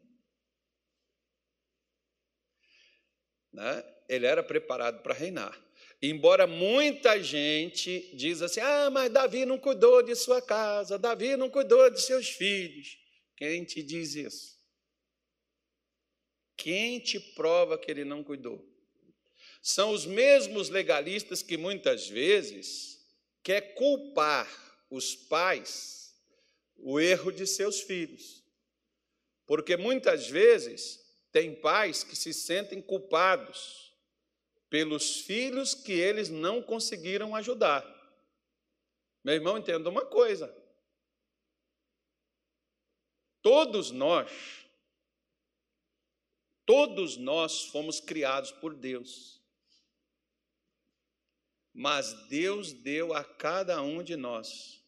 Né? ele era preparado para reinar. Embora muita gente diz assim: ah, mas Davi não cuidou de sua casa, Davi não cuidou de seus filhos. Quem te diz isso? Quem te prova que ele não cuidou? São os mesmos legalistas que muitas vezes quer culpar os pais o erro de seus filhos. Porque muitas vezes tem pais que se sentem culpados pelos filhos que eles não conseguiram ajudar. Meu irmão, entenda uma coisa. Todos nós, todos nós fomos criados por Deus. Mas Deus deu a cada um de nós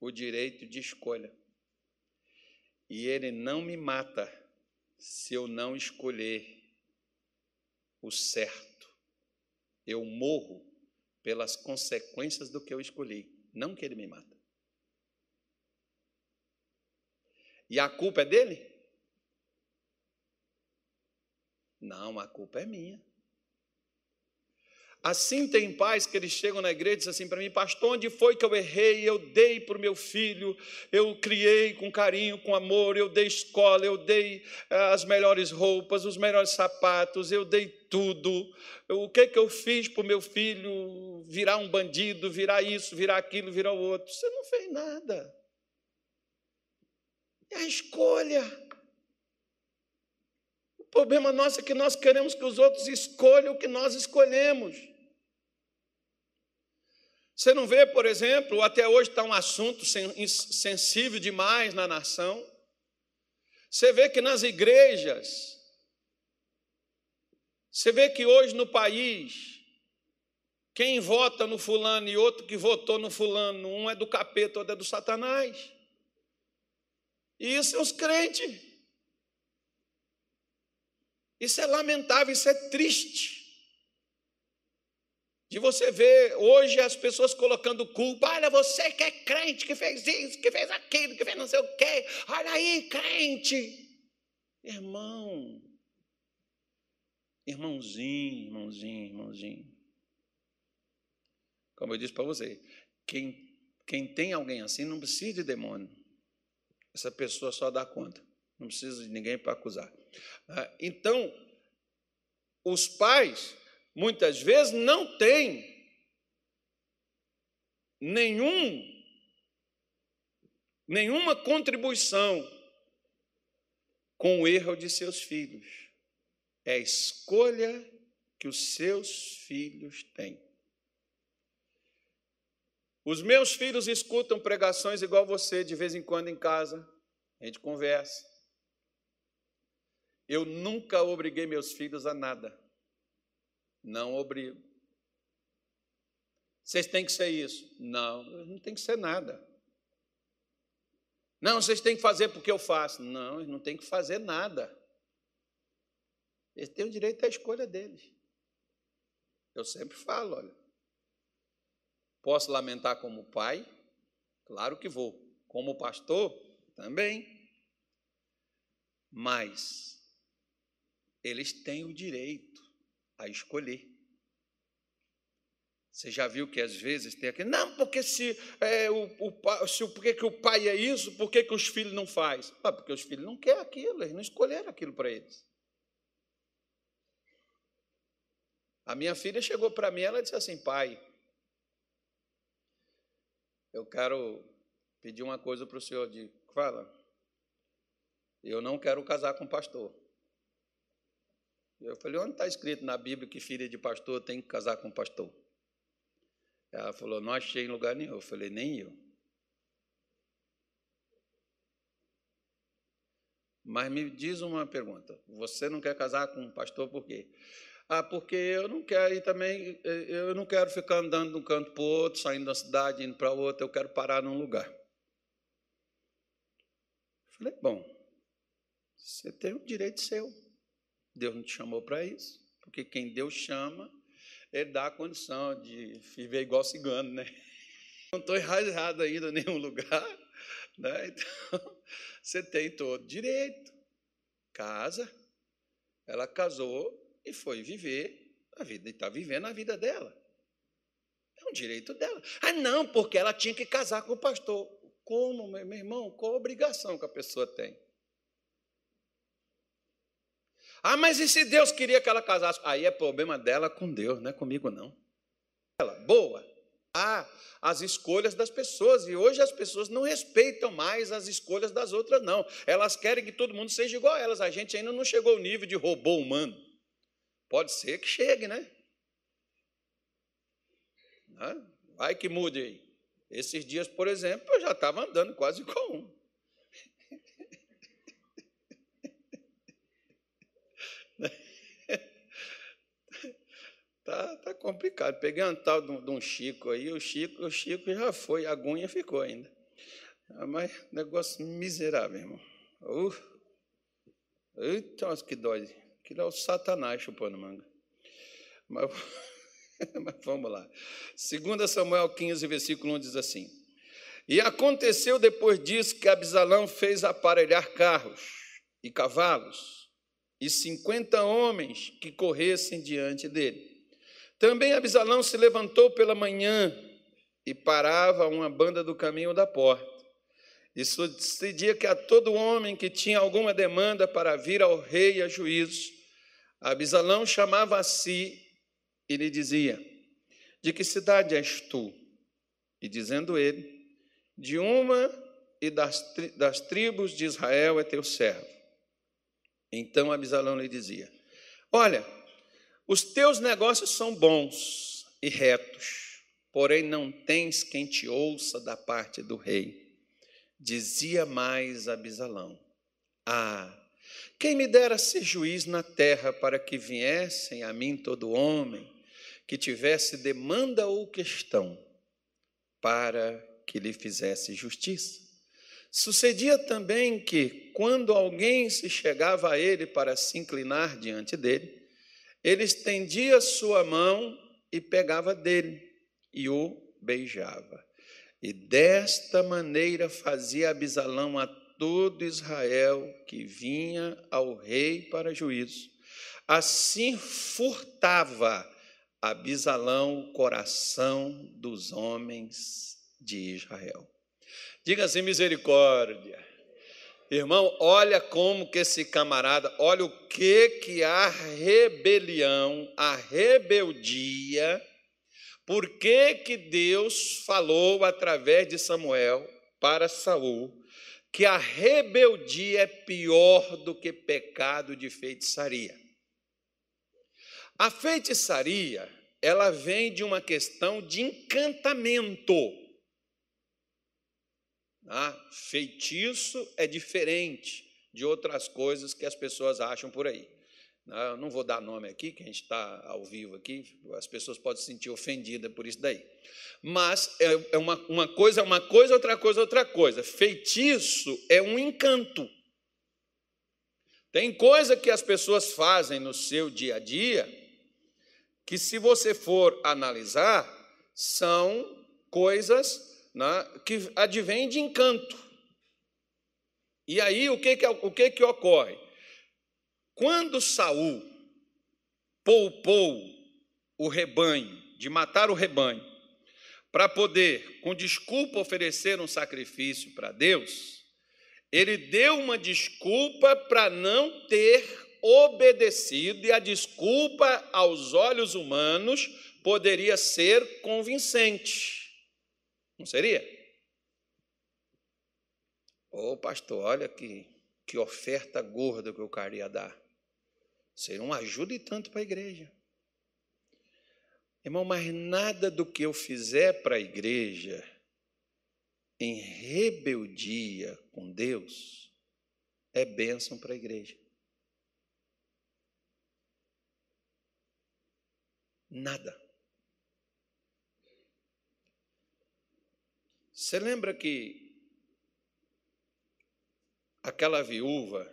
o direito de escolha. E Ele não me mata se eu não escolher o certo. Eu morro pelas consequências do que eu escolhi, não que ele me mata. E a culpa é dele? Não, a culpa é minha. Assim tem pais que eles chegam na igreja e dizem assim para mim, pastor, onde foi que eu errei? Eu dei para o meu filho, eu criei com carinho, com amor, eu dei escola, eu dei eh, as melhores roupas, os melhores sapatos, eu dei tudo. O que, que eu fiz para o meu filho virar um bandido, virar isso, virar aquilo, virar o outro? Você não fez nada. É a escolha. O problema nosso é que nós queremos que os outros escolham o que nós escolhemos. Você não vê, por exemplo, até hoje está um assunto sensível demais na nação. Você vê que nas igrejas, você vê que hoje no país, quem vota no fulano e outro que votou no fulano, um é do capeta, outro é do satanás. E isso é os crentes. Isso é lamentável, isso é triste de você ver hoje as pessoas colocando culpa. Olha, você que é crente, que fez isso, que fez aquilo, que fez não sei o quê. Olha aí, crente. Irmão, irmãozinho, irmãozinho, irmãozinho. Como eu disse para você, quem Quem tem alguém assim não precisa de demônio. Essa pessoa só dá conta. Não precisa de ninguém para acusar. Ah, então, os pais, muitas vezes, não têm nenhum, nenhuma contribuição com o erro de seus filhos. É a escolha que os seus filhos têm. Os meus filhos escutam pregações igual você, de vez em quando em casa, a gente conversa. Eu nunca obriguei meus filhos a nada. Não obrigo. Vocês têm que ser isso. Não, não tem que ser nada. Não, vocês têm que fazer porque eu faço. Não, eles não têm que fazer nada. Eles têm o direito à escolha deles. Eu sempre falo, olha. Posso lamentar como pai? Claro que vou. Como pastor? Também. Mas eles têm o direito a escolher. Você já viu que às vezes tem aqui, não, porque se, é, o, o, se porque que o pai é isso, por que, que os filhos não faz? Ah, porque os filhos não querem aquilo, eles não escolheram aquilo para eles. A minha filha chegou para mim, ela disse assim, pai, eu quero pedir uma coisa para o senhor. De, fala, eu não quero casar com pastor. Eu falei, onde está escrito na Bíblia que filha de pastor tem que casar com pastor? Ela falou, não achei em lugar nenhum. Eu falei, nem eu. Mas me diz uma pergunta: você não quer casar com um pastor por quê? Ah, porque eu não quero ir também, eu não quero ficar andando de um canto para o outro, saindo da cidade, indo para outro, eu quero parar num lugar. Falei, bom, você tem o direito seu. Deus não te chamou para isso, porque quem Deus chama, ele dá a condição de viver igual cigano, né? Não estou enraizado ainda em nenhum lugar, né? Então, você tem todo direito. Casa, ela casou e foi viver a vida, e está vivendo a vida dela. É um direito dela. Ah, não, porque ela tinha que casar com o pastor. Como, meu irmão? Qual obrigação que a pessoa tem? Ah, mas e se Deus queria que ela casasse? Aí é problema dela com Deus, não é comigo, não. Ela, boa. Ah, as escolhas das pessoas. E hoje as pessoas não respeitam mais as escolhas das outras, não. Elas querem que todo mundo seja igual a elas. A gente ainda não chegou ao nível de robô humano. Pode ser que chegue, né? Vai que mude aí. Esses dias, por exemplo, eu já estava andando quase com um. Tá, tá complicado. Peguei um tal de um, Chico aí, o Chico, o Chico já foi, a aguinha ficou ainda. Ah, mas negócio miserável, irmão. Uh, eita, que dói. Aquilo é o Satanás chupando manga. Mas, mas vamos lá. 2 Samuel 15, versículo 1 diz assim: E aconteceu depois disso que Abisalão fez aparelhar carros e cavalos, e cinquenta homens que corressem diante dele. Também Abisalão se levantou pela manhã e parava uma banda do caminho da porta. E sucedia que a todo homem que tinha alguma demanda para vir ao rei a juízo, Abisalão chamava a si e lhe dizia: De que cidade és tu? E dizendo ele: De uma e das, das tribos de Israel é teu servo. Então Abisalão lhe dizia: Olha, os teus negócios são bons e retos, porém não tens quem te ouça da parte do rei. Dizia mais Abisalão: Ah, quem me dera ser juiz na terra para que viessem a mim todo homem que tivesse demanda ou questão, para que lhe fizesse justiça. Sucedia também que, quando alguém se chegava a ele para se inclinar diante dele, ele estendia sua mão e pegava dele e o beijava. E desta maneira fazia Abisalão a todo Israel que vinha ao rei para juízo. Assim furtava Abisalão o coração dos homens de Israel. Diga assim: misericórdia. Irmão, olha como que esse camarada, olha o que que a rebelião, a rebeldia, por que que Deus falou através de Samuel para Saul que a rebeldia é pior do que pecado de feitiçaria. A feitiçaria, ela vem de uma questão de encantamento. Ah, feitiço é diferente de outras coisas que as pessoas acham por aí. Eu não vou dar nome aqui, que a gente está ao vivo aqui, as pessoas podem se sentir ofendidas por isso daí. Mas é, é uma, uma coisa é uma coisa, outra coisa é outra coisa. Feitiço é um encanto. Tem coisa que as pessoas fazem no seu dia a dia que, se você for analisar, são coisas né, que advêm de encanto. E aí o que, que, o que, que ocorre? Quando Saul poupou o rebanho, de matar o rebanho, para poder, com desculpa, oferecer um sacrifício para Deus, ele deu uma desculpa para não ter obedecido, e a desculpa aos olhos humanos poderia ser convincente. Não seria? Ô oh, pastor, olha que, que oferta gorda que eu queria dar. Seria uma ajuda e tanto para a igreja. Irmão, mas nada do que eu fizer para a igreja em rebeldia com Deus é bênção para a igreja. Nada. Você lembra que aquela viúva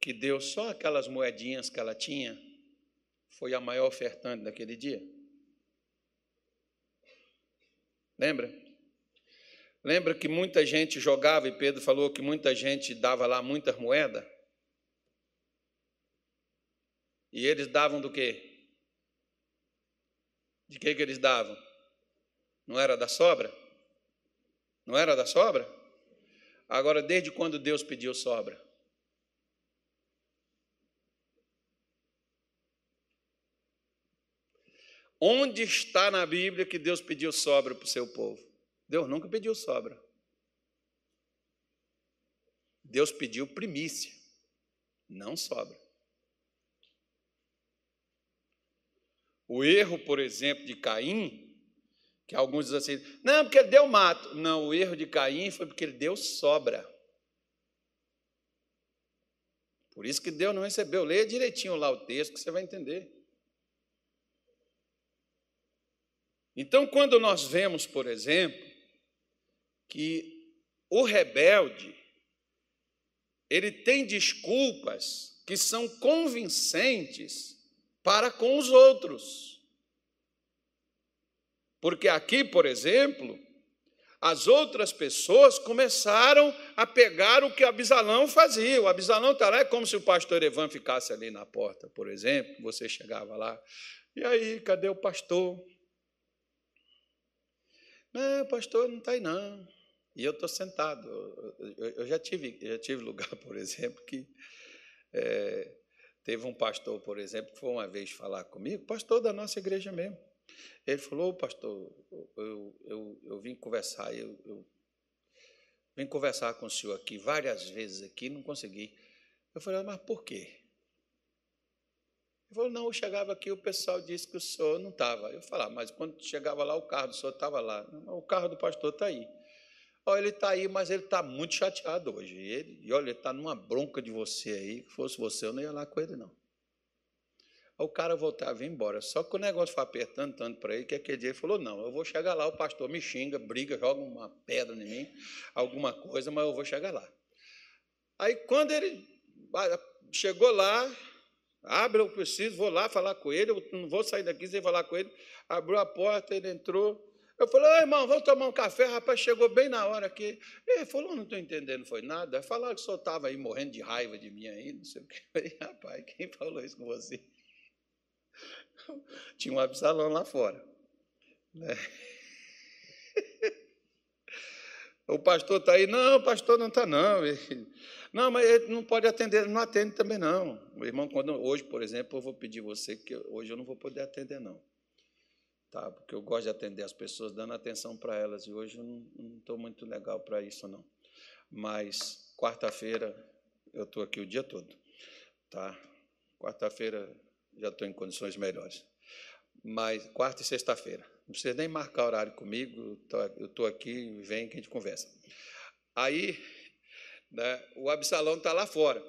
que deu só aquelas moedinhas que ela tinha, foi a maior ofertante daquele dia? Lembra? Lembra que muita gente jogava e Pedro falou que muita gente dava lá muitas moedas? E eles davam do quê? De que, que eles davam? Não era da sobra? Não era da sobra? Agora, desde quando Deus pediu sobra? Onde está na Bíblia que Deus pediu sobra para o seu povo? Deus nunca pediu sobra. Deus pediu primícia, não sobra. O erro, por exemplo, de Caim, que alguns dizem assim, não, porque ele deu mato. Não, o erro de Caim foi porque ele deu sobra. Por isso que Deus não recebeu. Leia direitinho lá o texto que você vai entender. Então, quando nós vemos, por exemplo, que o rebelde ele tem desculpas que são convincentes para com os outros. Porque aqui, por exemplo, as outras pessoas começaram a pegar o que Abisalão fazia. O Abisalão está lá, é como se o pastor Evan ficasse ali na porta, por exemplo, você chegava lá, e aí, cadê o pastor? Não, pastor, não está aí não. E eu estou sentado. Eu, já, tive, já tive lugar, por exemplo, que é, teve um pastor, por exemplo, que foi uma vez falar comigo, pastor da nossa igreja mesmo. Ele falou, pastor, eu, eu, eu vim conversar, eu, eu vim conversar com o senhor aqui várias vezes aqui, não consegui. Eu falei, mas por quê? Ele falou, não, eu chegava aqui o pessoal disse que o senhor não estava. Eu falava, mas quando chegava lá, o carro do senhor estava lá. O carro do pastor está aí. Olha, ele está aí, mas ele está muito chateado hoje. Ele, e olha, ele está numa bronca de você aí. Se fosse você, eu não ia lá com ele, não. O cara voltava e ia embora. Só que o negócio foi apertando tanto para ele que aquele dia ele falou: Não, eu vou chegar lá. O pastor me xinga, briga, joga uma pedra em mim, alguma coisa, mas eu vou chegar lá. Aí quando ele chegou lá, Abre, eu preciso, vou lá falar com ele, eu não vou sair daqui sem falar com ele. Abriu a porta, ele entrou. Eu falei, Ô, irmão, vamos tomar um café. Rapaz, chegou bem na hora aqui. Ele falou, não estou entendendo, foi nada. Falaram que senhor estava aí morrendo de raiva de mim aí, não sei o falei, rapaz, quem falou isso com você? Tinha um Absalão lá fora. Né? O pastor está aí, não, o pastor não está, não. Não, mas ele não pode atender, não atende também, não. O irmão, quando, hoje, por exemplo, eu vou pedir você que hoje eu não vou poder atender, não. Tá? Porque eu gosto de atender as pessoas, dando atenção para elas, e hoje eu não estou muito legal para isso, não. Mas quarta-feira eu estou aqui o dia todo. Tá? Quarta-feira já estou em condições melhores. Mas quarta e sexta-feira. Não precisa nem marcar horário comigo, eu estou aqui, vem que a gente conversa. Aí, né, o Absalão está lá fora.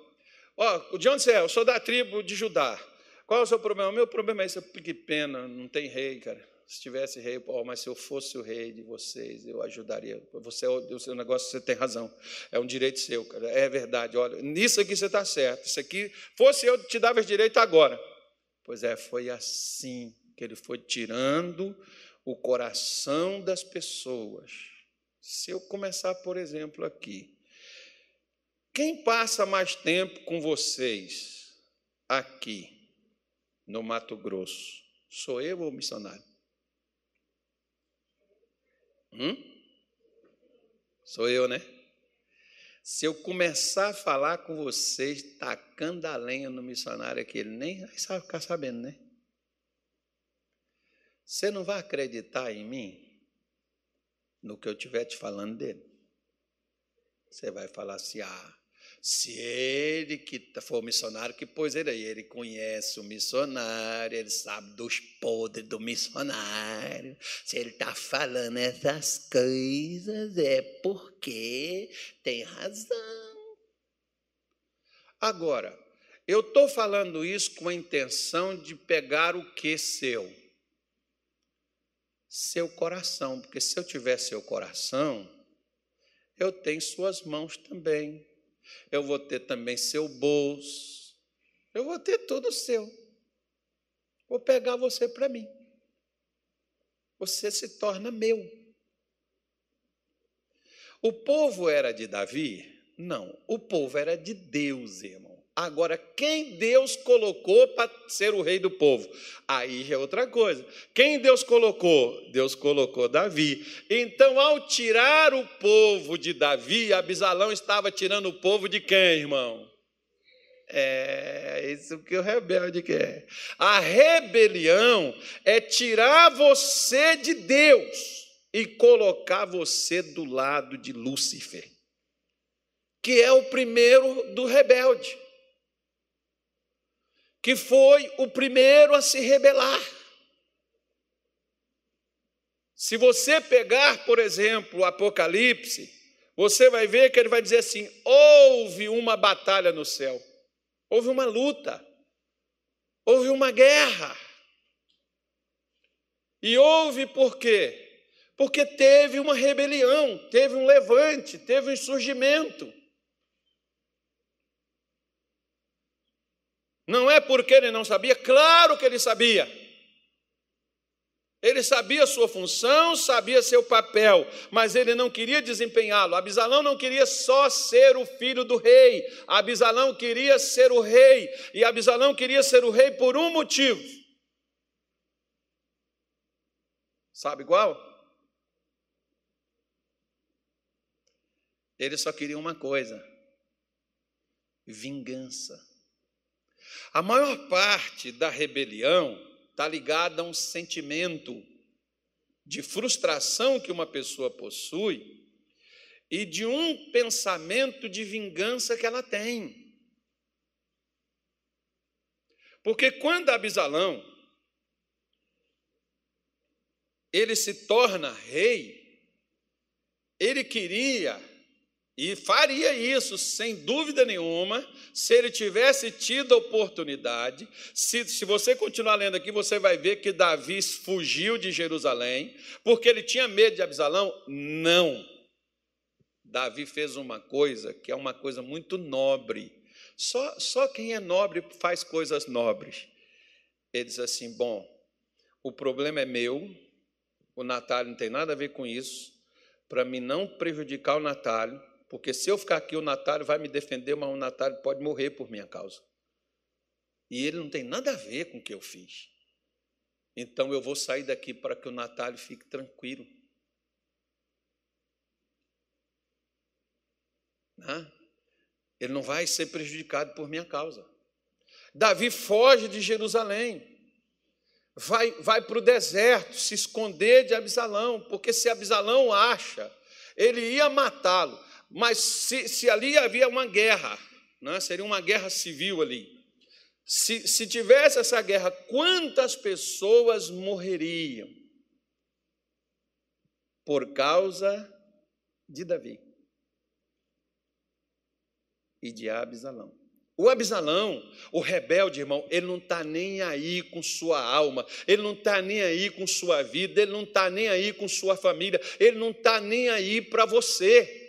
Ó, oh, de onde você é? Eu sou da tribo de Judá. Qual é o seu problema? O meu problema é esse, que pena, não tem rei, cara. Se tivesse rei, oh, mas se eu fosse o rei de vocês, eu ajudaria. Você, o seu negócio, você tem razão. É um direito seu, cara. É verdade. Olha, nisso aqui você está certo. Isso aqui, fosse eu, te dava direito agora. Pois é, foi assim que ele foi tirando o coração das pessoas. Se eu começar, por exemplo, aqui. Quem passa mais tempo com vocês aqui no Mato Grosso? Sou eu ou missionário? Hum? Sou eu, né? Se eu começar a falar com vocês, tacando a lenha no missionário aqui, ele nem vai ficar sabendo, né? Você não vai acreditar em mim no que eu estiver te falando dele. Você vai falar assim: ah, se ele que tá, for missionário, que pôs ele aí, ele conhece o missionário, ele sabe dos podres do missionário. Se ele está falando essas coisas, é porque tem razão. Agora, eu estou falando isso com a intenção de pegar o que seu? Seu coração, porque se eu tiver seu coração, eu tenho suas mãos também eu vou ter também seu bolso, eu vou ter tudo seu. Vou pegar você para mim. Você se torna meu. O povo era de Davi? Não, o povo era de Deus, irmão. Agora, quem Deus colocou para ser o rei do povo? Aí é outra coisa. Quem Deus colocou? Deus colocou Davi. Então, ao tirar o povo de Davi, Abisalão estava tirando o povo de quem, irmão? É isso que o rebelde quer. A rebelião é tirar você de Deus e colocar você do lado de Lúcifer, que é o primeiro do rebelde que foi o primeiro a se rebelar. Se você pegar, por exemplo, o Apocalipse, você vai ver que ele vai dizer assim: houve uma batalha no céu, houve uma luta, houve uma guerra. E houve por quê? Porque teve uma rebelião, teve um levante, teve um insurgimento. Não é porque ele não sabia, claro que ele sabia. Ele sabia sua função, sabia seu papel, mas ele não queria desempenhá-lo. Abisalão não queria só ser o filho do rei, Abisalão queria ser o rei, e Abisalão queria ser o rei por um motivo. Sabe qual? Ele só queria uma coisa: vingança. A maior parte da rebelião está ligada a um sentimento de frustração que uma pessoa possui e de um pensamento de vingança que ela tem. Porque quando Abisalão ele se torna rei, ele queria e faria isso, sem dúvida nenhuma, se ele tivesse tido a oportunidade. Se, se você continuar lendo aqui, você vai ver que Davi fugiu de Jerusalém, porque ele tinha medo de Absalão? Não. Davi fez uma coisa que é uma coisa muito nobre. Só, só quem é nobre faz coisas nobres. Ele diz assim: bom, o problema é meu, o Natal não tem nada a ver com isso, para mim não prejudicar o Natal porque se eu ficar aqui, o Natário vai me defender, mas o Natário pode morrer por minha causa. E ele não tem nada a ver com o que eu fiz. Então eu vou sair daqui para que o Natário fique tranquilo. Né? Ele não vai ser prejudicado por minha causa. Davi foge de Jerusalém, vai, vai para o deserto se esconder de Absalão, porque se Absalão acha, ele ia matá-lo, mas se, se, ali havia uma guerra, né? seria uma guerra civil ali. Se, se tivesse essa guerra, quantas pessoas morreriam por causa de Davi e de Absalão? O Absalão, o rebelde, irmão, ele não está nem aí com sua alma, ele não está nem aí com sua vida, ele não está nem aí com sua família, ele não está nem aí para você.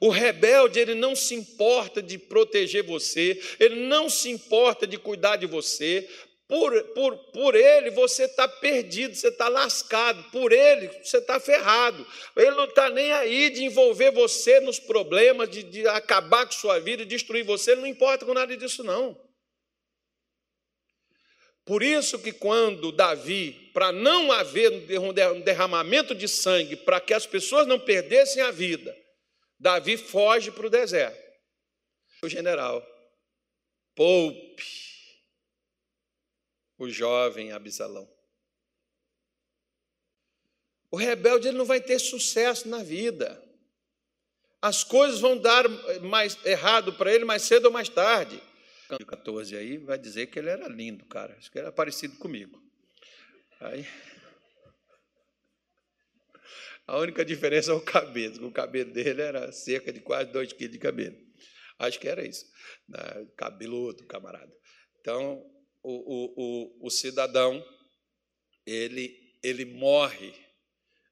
O rebelde, ele não se importa de proteger você, ele não se importa de cuidar de você, por, por, por ele você está perdido, você está lascado, por ele você está ferrado. Ele não está nem aí de envolver você nos problemas, de, de acabar com sua vida, de destruir você, ele não importa com nada disso, não. Por isso que quando Davi, para não haver um derramamento de sangue, para que as pessoas não perdessem a vida, Davi foge para o deserto. O general, poupe o jovem Absalão. O rebelde ele não vai ter sucesso na vida. As coisas vão dar mais errado para ele mais cedo ou mais tarde. 14 aí vai dizer que ele era lindo, cara. Acho que era parecido comigo. Aí a única diferença é o cabelo. O cabelo dele era cerca de quase 2 quilos de cabelo. Acho que era isso. Cabeludo, camarada. Então, o, o, o, o cidadão, ele, ele morre,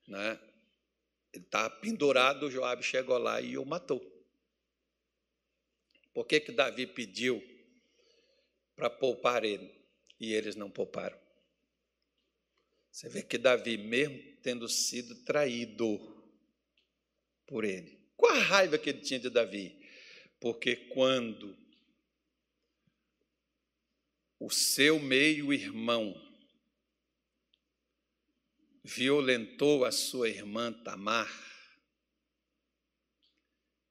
né? ele está pendurado, Joabe chegou lá e o matou. Por que, que Davi pediu para poupar ele? E eles não pouparam. Você vê que Davi, mesmo tendo sido traído por ele, qual a raiva que ele tinha de Davi? Porque quando o seu meio-irmão violentou a sua irmã Tamar,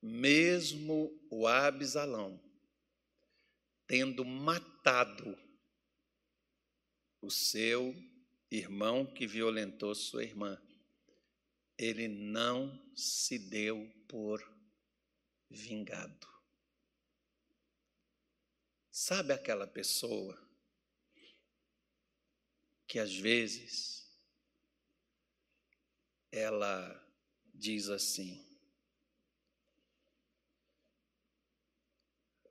mesmo o Absalão, tendo matado o seu irmão que violentou sua irmã, ele não se deu por vingado. Sabe aquela pessoa que às vezes ela diz assim: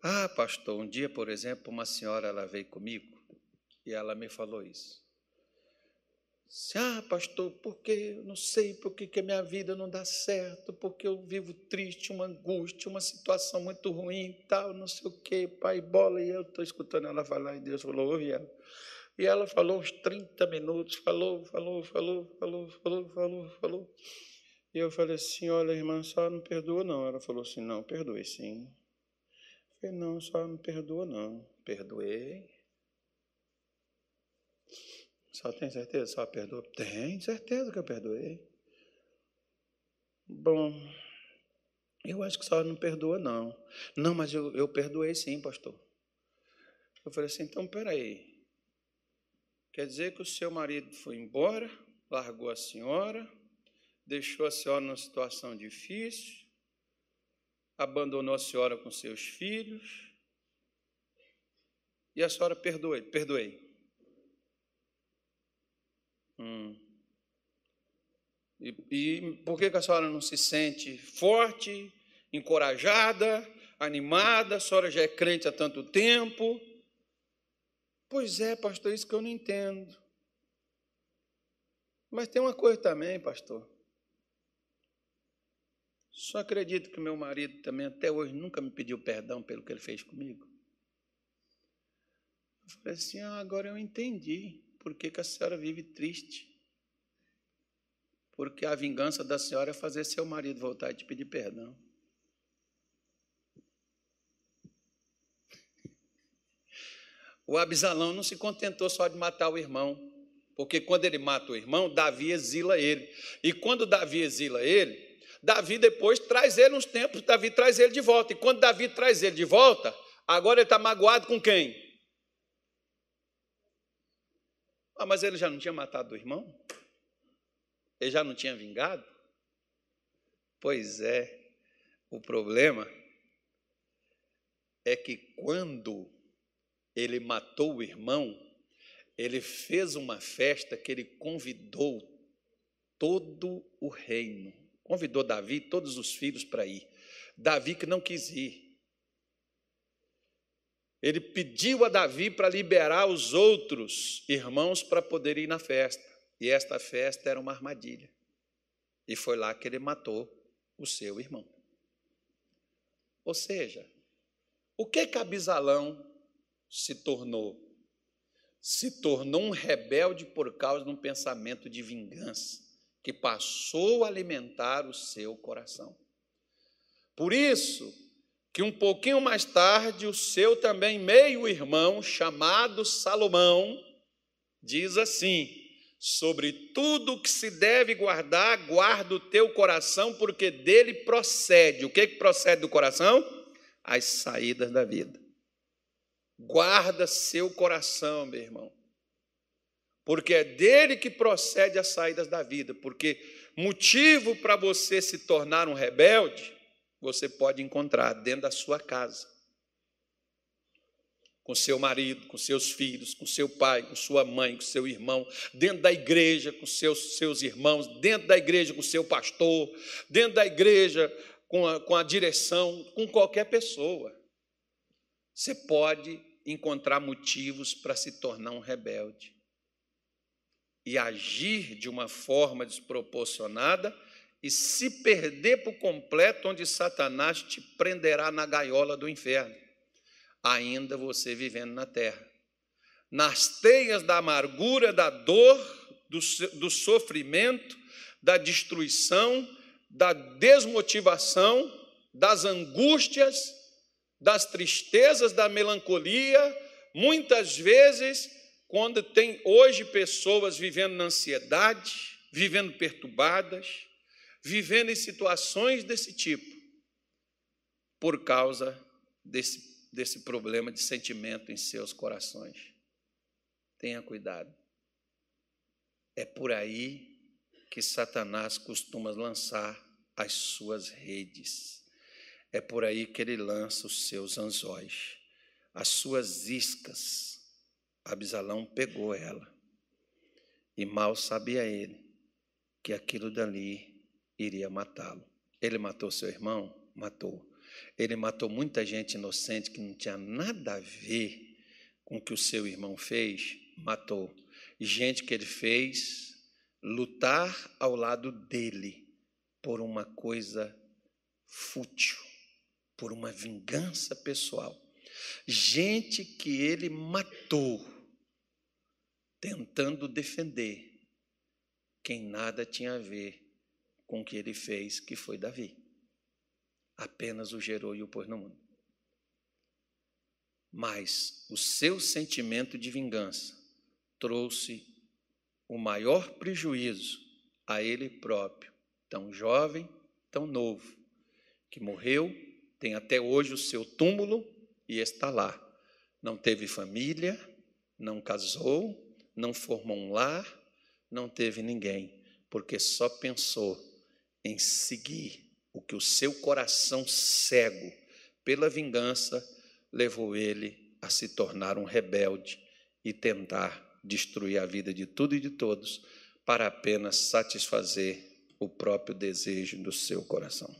Ah, pastor, um dia, por exemplo, uma senhora ela veio comigo e ela me falou isso. Ah, pastor, porque eu não sei por que a minha vida não dá certo, porque eu vivo triste, uma angústia, uma situação muito ruim, tal, não sei o quê, pai, bola, e eu estou escutando ela falar, e Deus falou, ouve ela. E ela falou uns 30 minutos, falou, falou, falou, falou, falou, falou, falou. E eu falei assim, olha, irmã, só não perdoa não. Ela falou assim, não, perdoe sim. Eu falei, não, só não perdoa não. Perdoei. Só tem certeza? Só perdoa? Tem certeza que eu perdoei. Bom, eu acho que só não perdoa, não. Não, mas eu, eu perdoei sim, pastor. Eu falei assim, então peraí. Quer dizer que o seu marido foi embora, largou a senhora, deixou a senhora numa situação difícil, abandonou a senhora com seus filhos, e a senhora perdoou ele. Perdoei. Hum. E, e por que, a senhora não se sente forte, encorajada, animada? A senhora já é crente há tanto tempo. Pois é, pastor, isso que eu não entendo. Mas tem uma coisa também, pastor. Só acredito que meu marido também até hoje nunca me pediu perdão pelo que ele fez comigo. Eu falei assim: ah, agora eu entendi por que, que a senhora vive triste. Porque a vingança da senhora é fazer seu marido voltar e te pedir perdão. O Absalão não se contentou só de matar o irmão, porque quando ele mata o irmão, Davi exila ele. E quando Davi exila ele, Davi depois traz ele uns tempos, Davi traz ele de volta. E quando Davi traz ele de volta, agora ele está magoado com quem? Ah, mas ele já não tinha matado o irmão? Ele já não tinha vingado? Pois é, o problema é que quando ele matou o irmão, ele fez uma festa que ele convidou todo o reino. Convidou Davi, todos os filhos para ir. Davi que não quis ir. Ele pediu a Davi para liberar os outros irmãos para poder ir na festa. E esta festa era uma armadilha. E foi lá que ele matou o seu irmão. Ou seja, o que que Abisalão se tornou? Se tornou um rebelde por causa de um pensamento de vingança que passou a alimentar o seu coração. Por isso, que um pouquinho mais tarde, o seu também meio-irmão, chamado Salomão, diz assim: sobre tudo que se deve guardar, guarda o teu coração, porque dele procede. O que, que procede do coração? As saídas da vida. Guarda seu coração, meu irmão. Porque é dele que procede as saídas da vida. Porque motivo para você se tornar um rebelde, você pode encontrar dentro da sua casa com seu marido, com seus filhos, com seu pai, com sua mãe, com seu irmão, dentro da igreja com seus, seus irmãos, dentro da igreja com seu pastor, dentro da igreja com a, com a direção, com qualquer pessoa. Você pode encontrar motivos para se tornar um rebelde e agir de uma forma desproporcionada e se perder por completo, onde Satanás te prenderá na gaiola do inferno ainda você vivendo na terra. Nas teias da amargura, da dor, do, do sofrimento, da destruição, da desmotivação, das angústias, das tristezas, da melancolia, muitas vezes, quando tem hoje pessoas vivendo na ansiedade, vivendo perturbadas, vivendo em situações desse tipo, por causa desse desse problema de sentimento em seus corações. Tenha cuidado. É por aí que Satanás costuma lançar as suas redes. É por aí que ele lança os seus anzóis, as suas iscas. Abisalão pegou ela. E mal sabia ele que aquilo dali iria matá-lo. Ele matou seu irmão? Matou. Ele matou muita gente inocente que não tinha nada a ver com o que o seu irmão fez, matou. Gente que ele fez lutar ao lado dele por uma coisa fútil, por uma vingança pessoal. Gente que ele matou tentando defender quem nada tinha a ver com o que ele fez, que foi Davi apenas o gerou e o pôs no mundo. Mas o seu sentimento de vingança trouxe o maior prejuízo a ele próprio, tão jovem, tão novo, que morreu, tem até hoje o seu túmulo e está lá. Não teve família, não casou, não formou um lar, não teve ninguém, porque só pensou em seguir o que o seu coração cego pela vingança levou ele a se tornar um rebelde e tentar destruir a vida de tudo e de todos para apenas satisfazer o próprio desejo do seu coração.